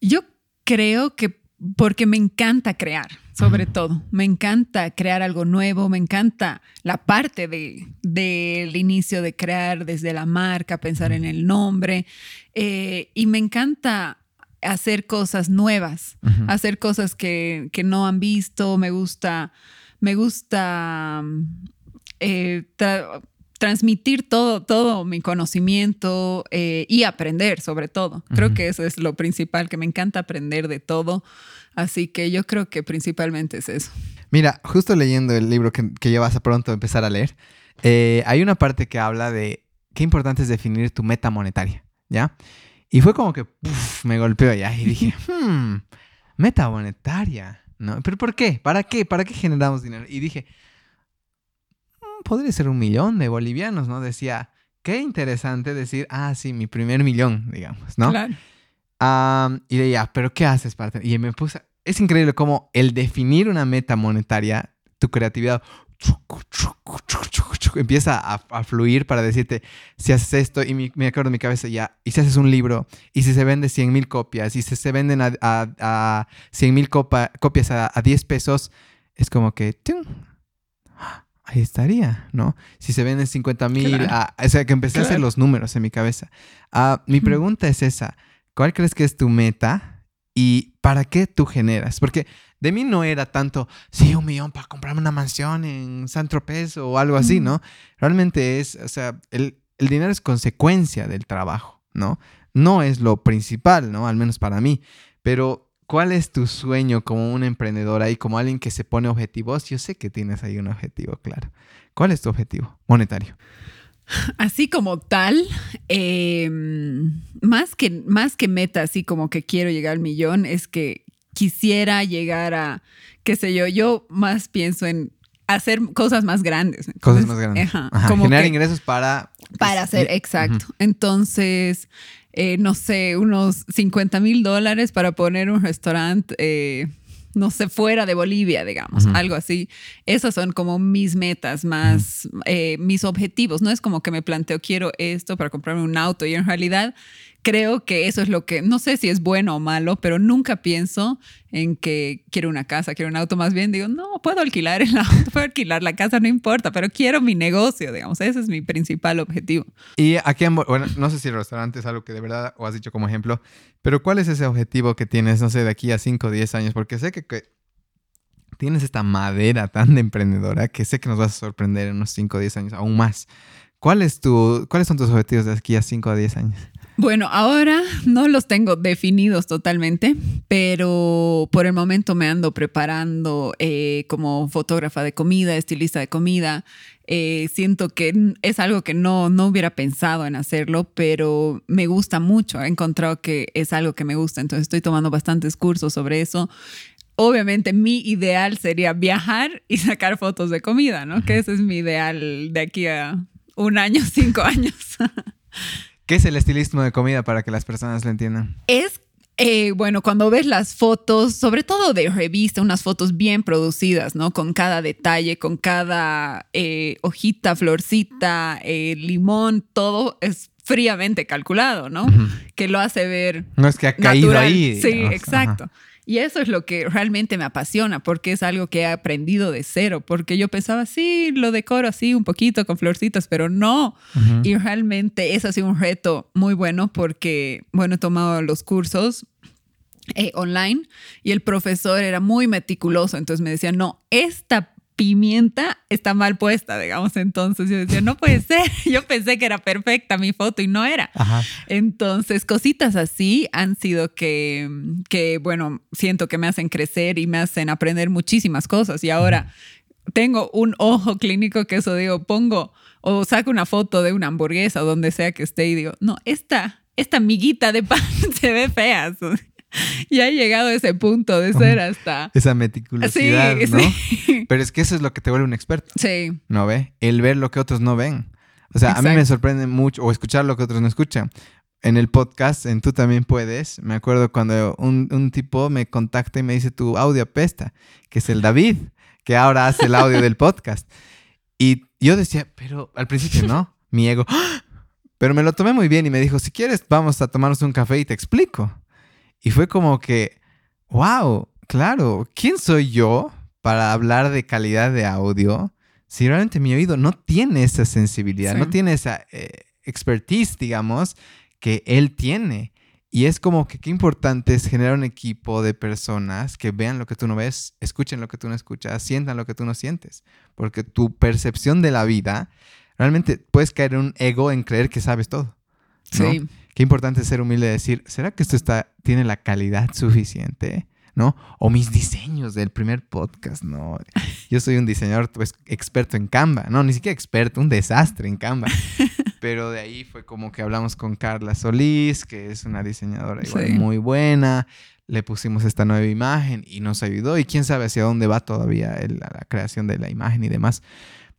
Yo creo que porque me encanta crear, sobre todo. Me encanta crear algo nuevo, me encanta la parte de, del inicio de crear desde la marca, pensar en el nombre. eh, y me encanta hacer cosas nuevas, hacer cosas que, que no han visto. Me gusta, me gusta eh, transmitir todo, todo mi conocimiento eh, y aprender sobre todo. Creo que eso es lo principal, que me encanta aprender de todo. Así que yo creo que principalmente es eso. Mira, justo leyendo el libro que, que ya vas a pronto empezar a leer, eh, hay una parte que habla de qué importante es definir tu meta monetaria, ¿ya? Y fue como que me golpeó ya y dije, hmm, meta monetaria, ¿no? ¿Pero por qué? ¿Para qué? ¿Para qué generamos dinero? Y dije, podría ser un millón de bolivianos, ¿no? Decía, qué interesante decir, ah, sí, mi primer millón, digamos, ¿no? Claro. y decía, ¿pero qué haces para Y me puse, es increíble cómo el definir una meta monetaria, tu creatividad, empieza a, fluir para decirte, si haces esto, y me acuerdo en mi cabeza ya, y si haces un libro, y si se vende 100 mil copias, y si se venden a, a, 100 mil copias a, 10 pesos, es como que, ahí estaría, ¿no? Si se venden 50 mil, o sea, que empecé a hacer los números en mi cabeza. Ah, mi pregunta es esa, ¿cuál crees que es tu meta? ¿Y para qué tú generas? Porque de mí no era tanto, sí, un millón para comprarme una mansión en San Tropez o algo así, ¿no? Realmente es, o sea, el, dinero es consecuencia del trabajo, ¿no? No es lo principal, ¿no? Al menos para mí. Pero, ¿cuál es tu sueño como una emprendedora y como alguien que se pone objetivos? Yo sé que tienes ahí un objetivo, claro. ¿Cuál es tu objetivo monetario? Así como tal, em, más, que, más que meta, así como que quiero llegar al millón, es que quisiera llegar a, qué sé yo, yo más pienso en hacer cosas más grandes. cosas más grandes. generar ingresos para... Para hacer, exacto. Entonces, eh, no sé, unos 50 mil dólares para poner un restaurante. Eh, no sé, fuera de Bolivia, digamos, algo así. Esas son como mis metas, más eh, mis objetivos. No es como que me planteo, quiero esto para comprarme un auto y en realidad creo que eso es lo que, no sé si es bueno o malo, pero nunca pienso en que quiero una casa, quiero un auto, más bien digo, no, puedo alquilar el auto, puedo alquilar la casa, no importa, pero quiero mi negocio, digamos, ese es mi principal objetivo. Y aquí, bueno, no sé si el restaurante es algo que de verdad, o has dicho como ejemplo, pero ¿cuál es ese objetivo que tienes, no sé, de aquí a 5 o 10 años? Porque sé que, tienes esta madera tan de emprendedora que sé que nos vas a sorprender en unos 5 o 10 años, aún más. ¿Cuál es tu, ¿Cuáles son tus objetivos de aquí a 5 o 10 años? Bueno, ahora no los tengo definidos totalmente, pero por el momento me ando preparando eh, como fotógrafa de comida, estilista de comida. Eh, siento que es algo que no, no hubiera pensado en hacerlo, pero me gusta mucho. He encontrado que es algo que me gusta, entonces estoy tomando bastantes cursos sobre eso. Obviamente mi ideal sería viajar y sacar fotos de comida, ¿no? Que ese es mi ideal de aquí a un año, cinco años. ¿Qué es el estilismo de comida para que las personas lo entiendan? Es eh, bueno, cuando ves las fotos, sobre todo de revista, unas fotos bien producidas, ¿no? Con cada detalle, con cada eh, hojita, florcita, eh, limón, todo es fríamente calculado, ¿no? Que lo hace ver. No es que ha caído ahí. Sí, exacto. Y eso es lo que realmente me apasiona, porque es algo que he aprendido de cero, porque yo pensaba, sí, lo decoro así un poquito con florcitas, pero no. Y realmente es así un reto muy bueno porque, bueno, he tomado los cursos eh, online y el profesor era muy meticuloso, entonces me decía, no, esta pimienta está mal puesta, digamos. Entonces yo decía, no puede ser. Yo pensé que era perfecta mi foto y no era. Entonces, cositas así han sido que, que, bueno, siento que me hacen crecer y me hacen aprender muchísimas cosas. Y ahora tengo un ojo clínico que eso digo, pongo o saco una foto de una hamburguesa donde sea que esté y digo, no, esta, esta miguita de pan se ve fea y ha llegado a ese punto de ser hasta... Esa meticulosidad, ¿no? Pero es que eso es lo que te vuelve un experto. Sí. ¿No ve? El ver lo que otros no ven. O sea, a mí me sorprende mucho, o escuchar lo que otros no escuchan. En el podcast, en Tú también puedes, me acuerdo cuando un, un tipo me contacta y me dice, tu audio apesta, que es el David, que ahora hace el audio del podcast. Y yo decía, pero al principio no, mi ego. ¡Ah! Pero me lo tomé muy bien y me dijo, si quieres, vamos a tomarnos un café y te explico. Y fue como que, wow, claro, ¿quién soy yo para hablar de calidad de audio si realmente mi oído no tiene esa sensibilidad, no tiene esa eh, expertise, digamos, que él tiene? Y es como que qué importante es generar un equipo de personas que vean lo que tú no ves, escuchen lo que tú no escuchas, sientan lo que tú no sientes. Porque tu percepción de la vida, realmente puedes caer en un ego en creer que sabes todo. Sí. Qué importante ser humilde y decir, ¿será que esto está, tiene la calidad suficiente? ¿no? O mis diseños del primer podcast, ¿no? Yo soy un diseñador pues, experto en Canva, no, ni siquiera experto, un desastre en Canva. Pero de ahí fue como que hablamos con Carla Solís, que es una diseñadora igual muy buena. Le pusimos esta nueva imagen y nos ayudó. Y quién sabe hacia dónde va todavía la creación de la imagen y demás.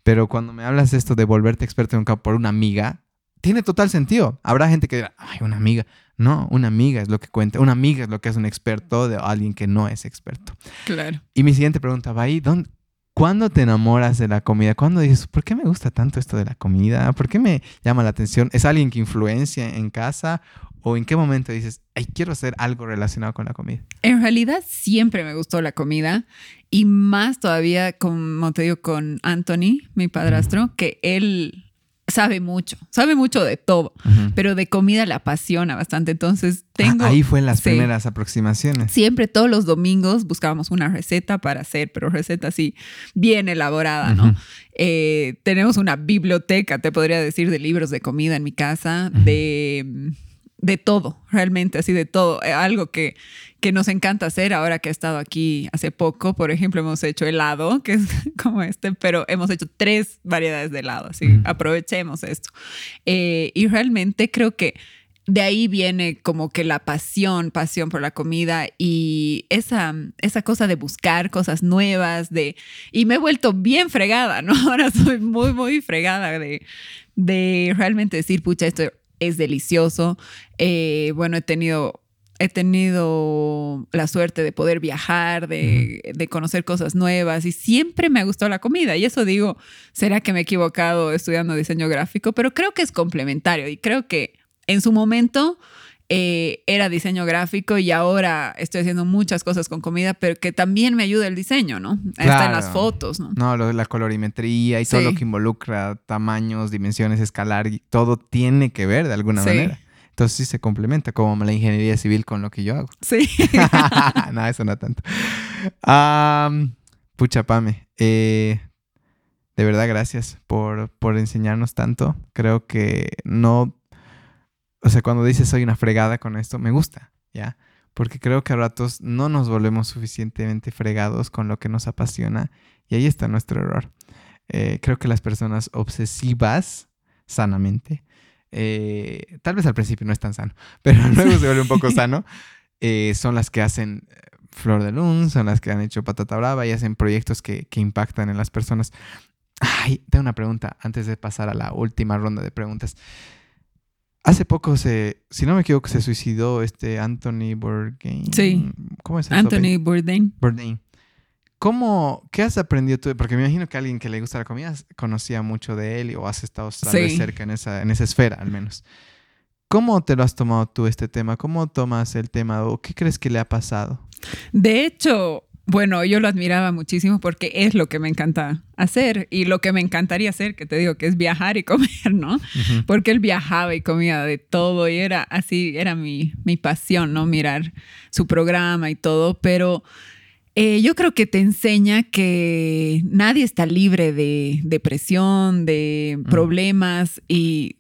Pero cuando me hablas de esto de volverte experto en Canva por una amiga, tiene total sentido. Habrá gente que dirá, ay, una amiga. No, una amiga es lo que cuenta. Una amiga es lo que es un experto de alguien que no es experto. Claro. Y mi siguiente pregunta va ahí, ¿dónde, ¿cuándo te enamoras de la comida? ¿Cuándo dices, ¿por qué me gusta tanto esto de la comida? ¿Por qué me llama la atención? ¿Es alguien que influencia en casa? ¿O en qué momento dices, ay, quiero hacer algo relacionado con la comida? En realidad siempre me gustó la comida y más todavía, como te digo, con Anthony, mi padrastro, que él sabe mucho, sabe mucho de todo, pero de comida le apasiona bastante. Entonces ah, tengo... ahí fue en las primeras aproximaciones. Siempre todos los domingos buscábamos una receta para hacer, pero receta así bien elaborada, ¿no? Eh, tenemos una biblioteca, te podría decir, de libros de comida en mi casa, de de todo, realmente, así de todo. Eh, algo que, que nos encanta hacer ahora que he estado aquí hace poco. Por ejemplo, hemos hecho helado, que es como este, pero hemos hecho tres variedades de helado, así aprovechemos esto. Eh, y realmente creo que de ahí viene como que la pasión, pasión por la comida y esa, esa cosa de buscar cosas nuevas, de... Y me he vuelto bien fregada, ¿no? Ahora soy muy, muy fregada de, de realmente decir, pucha, esto es delicioso. Eh, bueno, he tenido he tenido la suerte de poder viajar, de, de, conocer cosas nuevas y siempre me ha gustado la comida. Y eso digo, será que me he equivocado estudiando diseño gráfico, pero creo que es complementario y creo que en su momento eh, era diseño gráfico y ahora estoy haciendo muchas cosas con comida, pero que también me ayuda el diseño, ¿no? Está en las fotos, ¿no? No, lo la colorimetría y todo lo que involucra tamaños, dimensiones, escalar, y todo tiene que ver de alguna manera. Entonces sí se complementa como la ingeniería civil con lo que yo hago. Sí. no, eso no tanto. pucha, Pame. Eh, de verdad, gracias por, por enseñarnos tanto. Creo que no o sea, cuando dices soy una fregada con esto, me gusta, ¿ya? Porque creo que a ratos no nos volvemos suficientemente fregados con lo que nos apasiona y ahí está nuestro error. Eh, creo que las personas obsesivas, sanamente, eh, tal vez al principio no es tan sano, pero luego se vuelve un poco sano, eh, son las que hacen Flor de Lun, son las que han hecho Patata Brava y hacen proyectos que, que impactan en las personas. Ay, tengo una pregunta antes de pasar a la última ronda de preguntas. Hace poco se, si no me equivoco, se suicidó este Anthony Bourdain. Sí. ¿Cómo es Anthony Bourdain. Bourdain. ¿Cómo, qué has aprendido tú? Porque me imagino que alguien que le gusta la comida conocía mucho de él o has estado vez cerca en esa, en esa esfera, al menos. ¿Cómo te lo has tomado tú este tema? ¿Cómo tomas el tema o qué crees que le ha pasado? De hecho, bueno, yo lo admiraba muchísimo porque es lo que me encanta hacer y lo que me encantaría hacer, que te digo que es viajar y comer, ¿no? Porque él viajaba y comía de todo y era así, era mi, mi pasión, ¿no? Mirar su programa y todo, pero eh, yo creo que te enseña que nadie está libre de depresión, de problemas y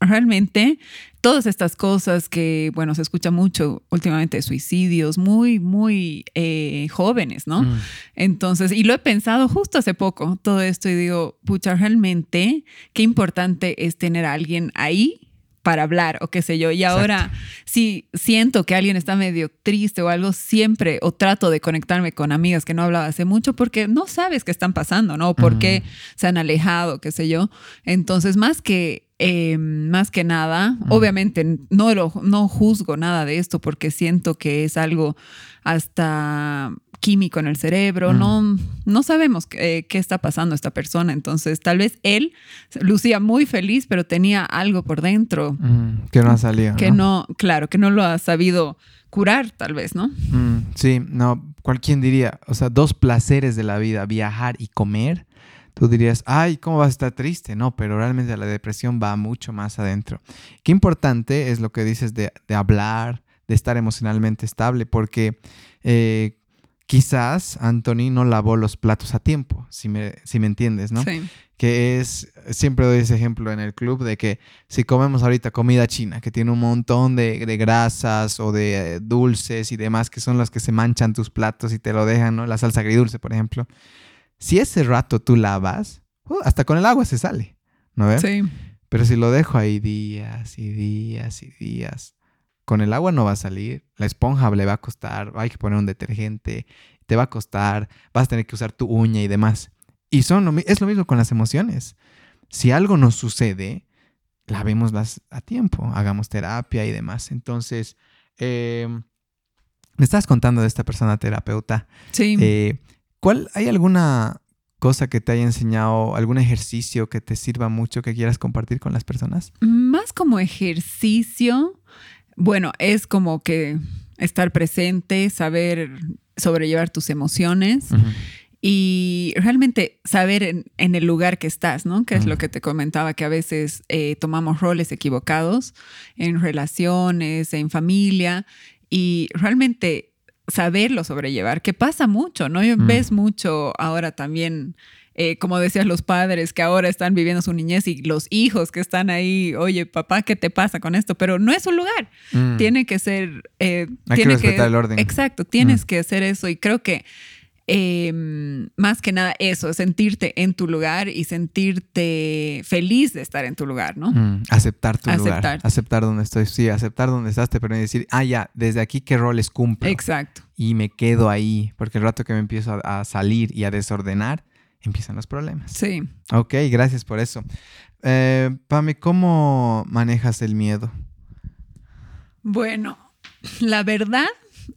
realmente todas estas cosas que, bueno, se escucha mucho últimamente, suicidios muy, muy eh, jóvenes, ¿no? Mm. Entonces, y lo he pensado justo hace poco, todo esto, y digo, pucha, realmente, qué importante es tener a alguien ahí para hablar o qué sé yo. Y ahora, si siento que alguien está medio triste o algo, siempre o trato de conectarme con amigas que no hablaba hace mucho porque no sabes qué están pasando, ¿no? O por qué se han alejado, qué sé yo. Entonces, más que eh, más que nada, obviamente no, lo, no juzgo nada de esto porque siento que es algo hasta químico en el cerebro, no, no sabemos qué, está pasando esta persona, entonces tal vez él lucía muy feliz, pero tenía algo por dentro. que no ha salido. Que ¿no? claro, que no lo ha sabido curar tal vez, ¿no? sí, no, cualquiera diría, o sea, dos placeres de la vida, viajar y comer tú dirías, ay, ¿cómo vas a estar triste? No, pero realmente la depresión va mucho más adentro. Qué importante es lo que dices de, hablar, de estar emocionalmente estable, porque eh, quizás Anthony no lavó los platos a tiempo, si me, si me entiendes, ¿no? Sí. Que es, siempre doy ese ejemplo en el club de que si comemos ahorita comida china, que tiene un montón de, de grasas o de eh, dulces y demás, que son los que se manchan tus platos y te lo dejan, ¿no? La salsa agridulce, por ejemplo. Si ese rato tú lavas, uh, hasta con el agua se sale, ¿no ves? Sí. Pero si lo dejo ahí días y días y días, con el agua no va a salir. La esponja le va a costar, hay que poner un detergente, te va a costar, vas a tener que usar tu uña y demás. Y son lo es lo mismo con las emociones. Si algo nos sucede, lavémoslas a tiempo, hagamos terapia y demás. Entonces, eh, me estabas contando de esta persona terapeuta. Sí. Eh, ¿Cuál hay alguna cosa que te haya enseñado, algún ejercicio que te sirva mucho que quieras compartir con las personas? Más como ejercicio, bueno, es como que estar presente, saber sobrellevar tus emociones y realmente saber en, en el lugar que estás, ¿no? Que es lo que te comentaba, que a veces eh, tomamos roles equivocados en relaciones, en familia y realmente saberlo sobrellevar, que pasa mucho, ¿no? Mm. Ves mucho ahora también eh, como decías, los padres que ahora están viviendo su niñez y los hijos que están ahí, oye, papá, ¿qué te pasa con esto? Pero no es un lugar. Mm. Tiene que ser... eh, Hay que tiene el orden. Exacto, tienes Mm. que hacer eso y creo que eh, más que nada eso, sentirte en tu lugar y sentirte feliz de estar en tu lugar, ¿no? Mm, aceptar tu lugar. Aceptar. Aceptar donde estoy. Sí, aceptar donde estás te permite decir, ah, ya, desde aquí qué roles cumplo. Exacto. y me quedo ahí, porque el rato que me empiezo a, a salir y a desordenar, empiezan los problemas. Sí. Ok, gracias por eso. Eh, Pame, ¿cómo manejas el miedo? Bueno, la verdad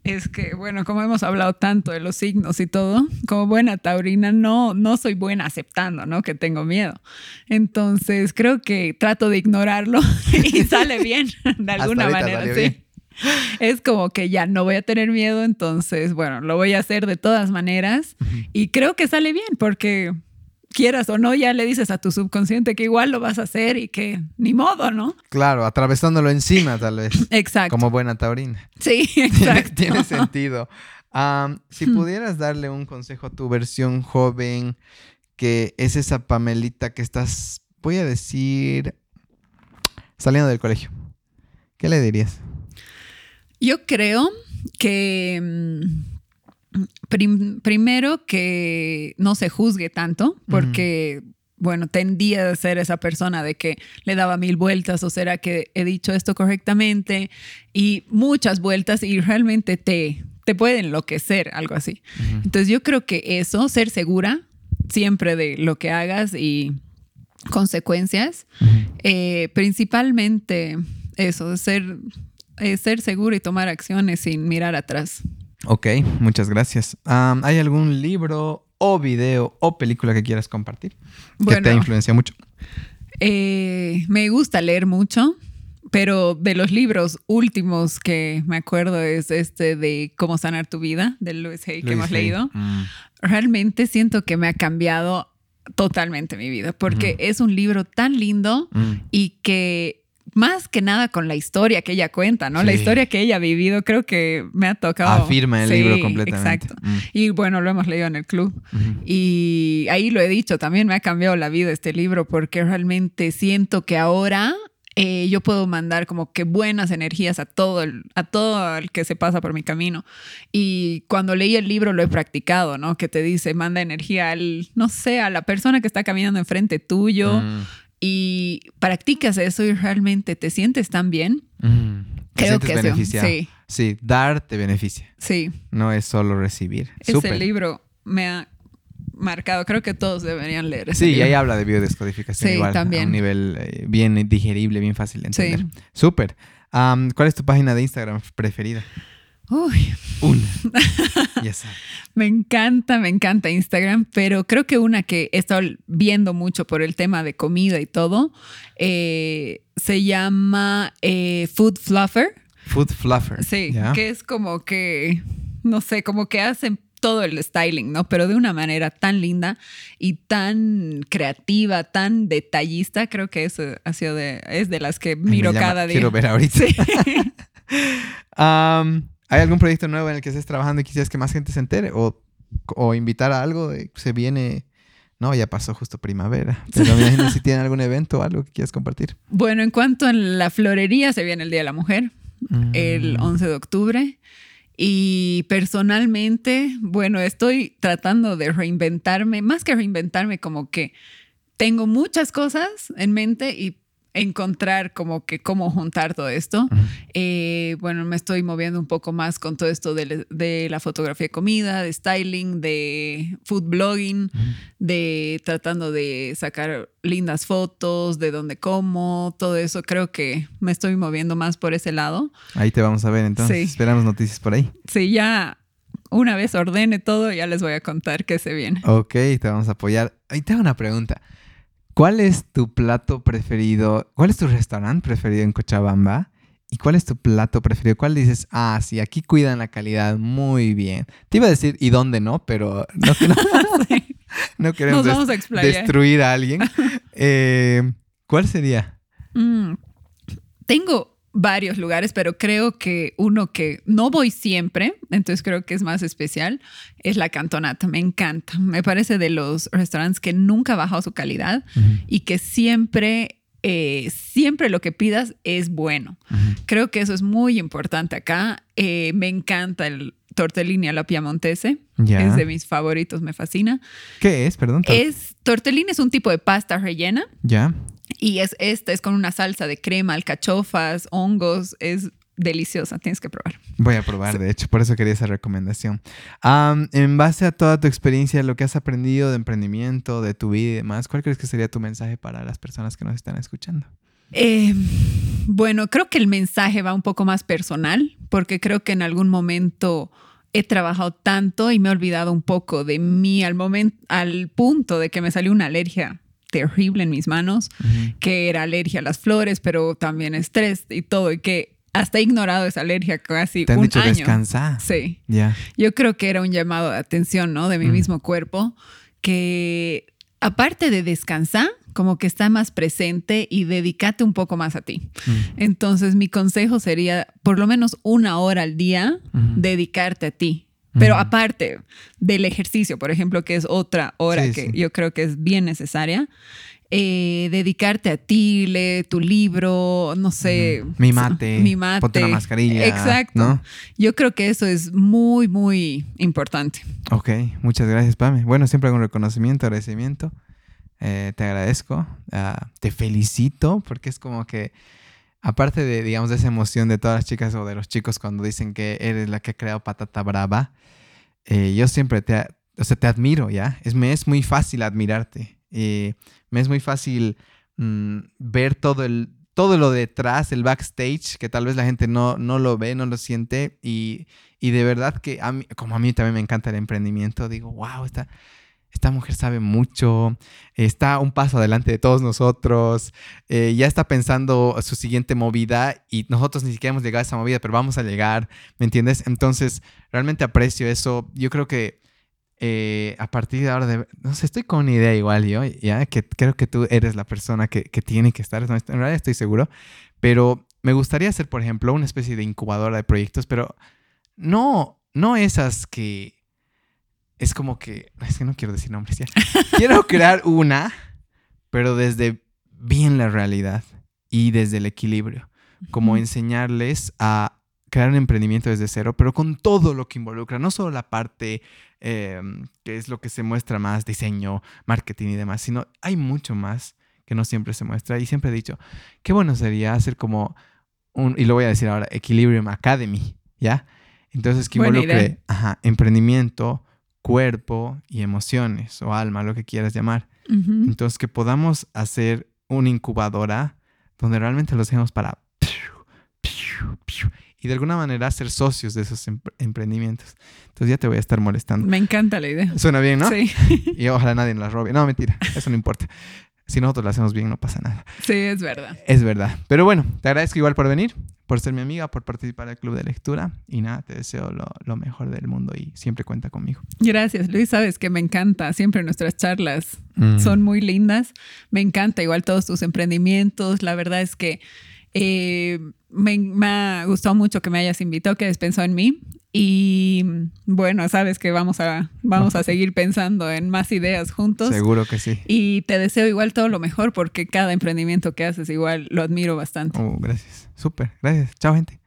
es que, bueno, como hemos hablado tanto de los signos y todo, como buena taurina, no, no soy buena aceptando, ¿no? Que tengo miedo. Entonces, creo que trato de ignorarlo y sale bien, de alguna manera, sí. bien. Es como que ya no voy a tener miedo, entonces, bueno, lo voy a hacer de todas maneras y creo que sale bien porque quieras o no, ya le dices a tu subconsciente que igual lo vas a hacer y que ni modo, ¿no? Claro, atravesándolo encima, tal vez. Exacto. Como buena taurina. Sí, exacto. tiene sentido. Si pudieras darle un consejo a tu versión joven, que es esa Pamelita que estás, voy a decir, saliendo del colegio, ¿qué le dirías? Yo creo que mm, prim- primero que no se juzgue tanto, porque, bueno, tendía a ser esa persona de que le daba mil vueltas o será que he dicho esto correctamente y muchas vueltas y realmente te, te puede enloquecer, algo así. Entonces yo creo que eso, ser segura siempre de lo que hagas y consecuencias, eh, principalmente eso, ser, eh, ser seguro y tomar acciones sin mirar atrás. Ok, muchas gracias. ¿Hay algún libro o video o película que quieras compartir que te influenciado mucho? Eh, me gusta leer mucho, pero de los libros últimos que me acuerdo es este de Cómo sanar tu vida, de Louis Hay, que hemos Hay. leído. Mm, Realmente siento que me ha cambiado totalmente mi vida, porque es un libro tan lindo mm. y que más que nada con la historia que ella cuenta, ¿no? La Sí. historia que ella ha vivido, creo que me ha tocado. Afirma el Sí, libro completamente. Exacto. Mm, Y bueno, lo hemos leído en el club. Y ahí lo he dicho, también me ha cambiado la vida este libro porque realmente siento que ahora eh, yo puedo mandar como que buenas energías a todo, el, a todo el que se pasa por mi camino. Y cuando leí el libro lo he practicado, ¿no? Que te dice, manda energía al, no sé, a la persona que está caminando enfrente tuyo Mm, y practicas eso y realmente te sientes tan bien. mm. Te Creo sientes que sí, beneficiado. sí. Sí, dar te beneficia. Sí, No es solo recibir. ese libro me ha marcado. Creo que todos deberían leer ese Sí, y ahí habla de biodescodificación Sí, igual, a también. un nivel eh, bien digerible, bien fácil de Sí. entender. Súper. Am, ¿Cuál es tu página de Instagram preferida? Uy, Una. ya sabes. Me encanta, me encanta Instagram, pero creo que una que he estado viendo mucho por el tema de comida y todo, eh, se llama eh, Food Fluffer. Food Fluffer. Sí, que es como que, no sé, como que hacen todo el styling, ¿no? Pero de una manera tan linda y tan creativa, tan detallista, creo que eso ha sido de, es de las que miro llama- cada día. Quiero ver ahorita. Sí. ¿Hay algún proyecto nuevo en el que estés trabajando y quisieras que más gente se entere? ¿O, o invitar a algo? Se viene... No, ya pasó justo primavera. Pero me imagino si tienen algún evento o algo que quieras compartir. Bueno, en cuanto a la florería, se viene el Día de la Mujer, el 11 mm. de octubre. Y personalmente, bueno, estoy tratando de reinventarme, más que reinventarme, como que tengo muchas cosas en mente y encontrar como que cómo juntar todo esto. Eh, bueno, me estoy moviendo un poco más con todo esto de, la fotografía de comida, de styling, de food blogging, de tratando de sacar lindas fotos de dónde como, todo eso. Creo que me estoy moviendo más por ese lado. Ahí te vamos a ver entonces. Esperamos noticias por ahí. Sí, ya una vez ordene todo, ya les voy a contar qué se viene. Ok, te vamos a apoyar. Ahí te hago una pregunta. ¿Cuál es tu plato preferido? ¿Cuál es tu restaurante preferido en Cochabamba? ¿Y cuál es tu plato preferido? ¿Cuál dices, ah, sí, aquí cuidan la calidad muy bien? Te iba a decir, ¿y dónde no? Pero no, no, queremos destruir a alguien. Eh, ¿Cuál sería? Mm, tengo varios lugares, pero creo que uno que no voy siempre, entonces creo que es más especial, es la cantonata. Me encanta. Me parece de los restaurantes que nunca ha bajado su calidad y que siempre, eh, siempre lo que pidas es bueno. Creo que eso es muy importante acá. Eh, me encanta el tortellini a la piamontese. Es de mis favoritos, me fascina. ¿Qué es? Perdón. Es tortellini es un tipo de pasta rellena. Ya. Y es esta, es con una salsa de crema, alcachofas, hongos, es deliciosa, tienes que probar. Voy a probar, de hecho, por eso quería esa recomendación. en base a toda tu experiencia, lo que has aprendido de emprendimiento, de tu vida y demás, ¿cuál crees que sería tu mensaje para las personas que nos están escuchando? Eh, bueno, creo que el mensaje va un poco más personal, porque creo que en algún momento he trabajado tanto y me he olvidado un poco de mí al momento, al punto de que me salió una alergia terrible en mis manos, que era alergia a las flores, pero también estrés y todo, y que hasta he ignorado esa alergia casi ¿Te han un dicho año. descansar? Sí. Yo creo que era un llamado de atención, ¿no? De mi mismo cuerpo, que aparte de descansar, como que está más presente y dedícate un poco más a ti. Entonces, mi consejo sería por lo menos una hora al día dedicarte a ti. Pero aparte del ejercicio, por ejemplo, que es otra hora que yo creo que es bien necesaria, eh, dedicarte a ti, lee tu libro, no sé. Mi mate. Mi mate. Ponte la mascarilla. Exacto. Yo creo que eso es muy, muy importante. Ok, muchas gracias, Pame. Bueno, siempre hago un reconocimiento, agradecimiento. Eh, te agradezco. Ah, te felicito porque es como que aparte de, digamos, esa emoción de todas las chicas o de los chicos cuando dicen que eres la que ha creado Patata Brava, eh, yo siempre te, o sea, te admiro, ¿ya? Es, me es muy fácil admirarte. Eh, me es muy fácil mm, ver todo el todo lo detrás, el backstage, que tal vez la gente no, no lo ve, no lo siente. Y, y de verdad que a mí, como a mí también me encanta el emprendimiento, digo, wow, está esta mujer sabe mucho, está un paso adelante de todos nosotros, eh, ya está pensando su siguiente movida y nosotros ni siquiera hemos llegado a esa movida, pero vamos a llegar, ¿me entiendes? Entonces, realmente aprecio eso. Yo creo que eh, a partir de ahora, de, no sé, estoy con una idea igual yo, ya que creo que tú eres la persona que, tiene que estar, en realidad estoy seguro, pero me gustaría hacer, por ejemplo, una especie de incubadora de proyectos, pero no, no esas que es como que, es que no quiero decir nombres ya. quiero crear una, pero desde bien la realidad y desde el equilibrio. Como enseñarles a crear un emprendimiento desde cero, pero con todo lo que involucra, no solo la parte em, que es lo que se muestra más, diseño, marketing y demás, sino hay mucho más que no siempre se muestra. Y siempre he dicho, qué bueno sería hacer como un, y lo voy a decir ahora, Equilibrium Academy, ¿ya? Entonces que involucre ajá, emprendimiento, cuerpo y emociones o alma, lo que quieras llamar. Entonces, que podamos hacer una incubadora donde realmente los dejemos para... Y de alguna manera ser socios de esos emprendimientos. Entonces ya te voy a estar molestando. Me encanta la idea. Suena bien, ¿no? Sí. Y ojalá nadie nos la robe. No, mentira. Eso no importa. Si nosotros lo hacemos bien, no pasa nada. Sí, es verdad. Es verdad. Pero bueno, te agradezco igual por venir, por ser mi amiga, por participar del club de lectura. Y nada, te deseo lo, mejor del mundo y siempre cuenta conmigo. Gracias, Luis. Sabes que me encanta. Siempre nuestras charlas mm. son muy lindas. Me encanta igual todos tus emprendimientos. La verdad es que Eh, me, me, ha gustado mucho que me hayas invitado, que despensó en mí. Y bueno, sabes que vamos a, vamos a seguir pensando en más ideas juntos. Seguro que sí. Y te deseo igual todo lo mejor porque cada emprendimiento que haces igual lo admiro bastante. Oh, gracias. Súper. Gracias. Chao, gente.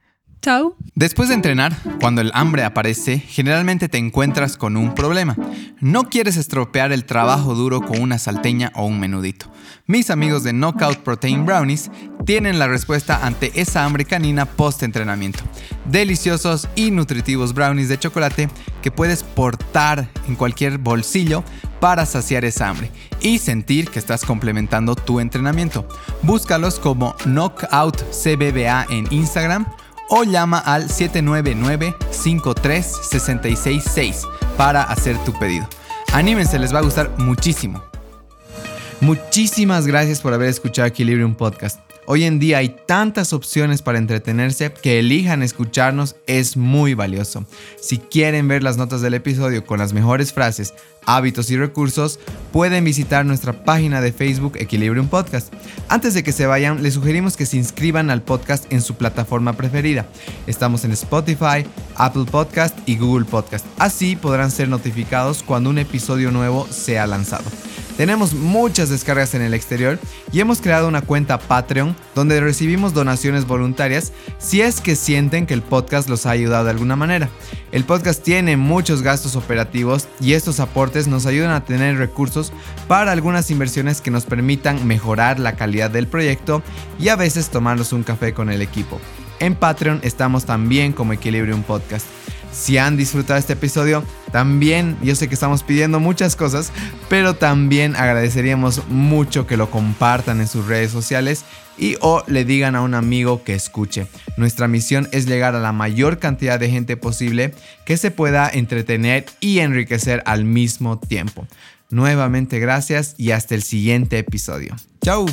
Después de entrenar, cuando el hambre aparece, generalmente te encuentras con un problema. No quieres estropear el trabajo duro con una salteña o un menudito. Mis amigos de Knockout Protein Brownies tienen la respuesta ante esa hambre canina post-entrenamiento. Deliciosos y nutritivos brownies de chocolate que puedes portar en cualquier bolsillo para saciar esa hambre y sentir que estás complementando tu entrenamiento. Búscalos como Knockout CBBA en Instagram o llama al 799-5366 para hacer tu pedido. Anímense, les va a gustar muchísimo. Muchísimas gracias por haber escuchado Equilibrium Podcast. Hoy en día hay tantas opciones para entretenerse que elijan escucharnos es muy valioso. Si quieren ver las notas del episodio con las mejores frases, hábitos y recursos, pueden visitar nuestra página de Facebook Equilibrium Podcast. Antes de que se vayan, les sugerimos que se inscriban al podcast en su plataforma preferida. Estamos en Spotify, Apple Podcast y Google Podcast. Así podrán ser notificados cuando un episodio nuevo sea lanzado. Tenemos muchas descargas en el exterior y hemos creado una cuenta Patreon donde recibimos donaciones voluntarias si es que sienten que el podcast los ha ayudado de alguna manera. El podcast tiene muchos gastos operativos y estos aportes nos ayudan a tener recursos para algunas inversiones que nos permitan mejorar la calidad del proyecto y a veces tomarnos un café con el equipo. En Patreon estamos también como Equilibrium Podcast. Si han disfrutado este episodio, también yo sé que estamos pidiendo muchas cosas, pero también agradeceríamos mucho que lo compartan en sus redes sociales y o le digan a un amigo que escuche. Nuestra misión es llegar a la mayor cantidad de gente posible que se pueda entretener y enriquecer al mismo tiempo. Nuevamente gracias y hasta el siguiente episodio. ¡Chao!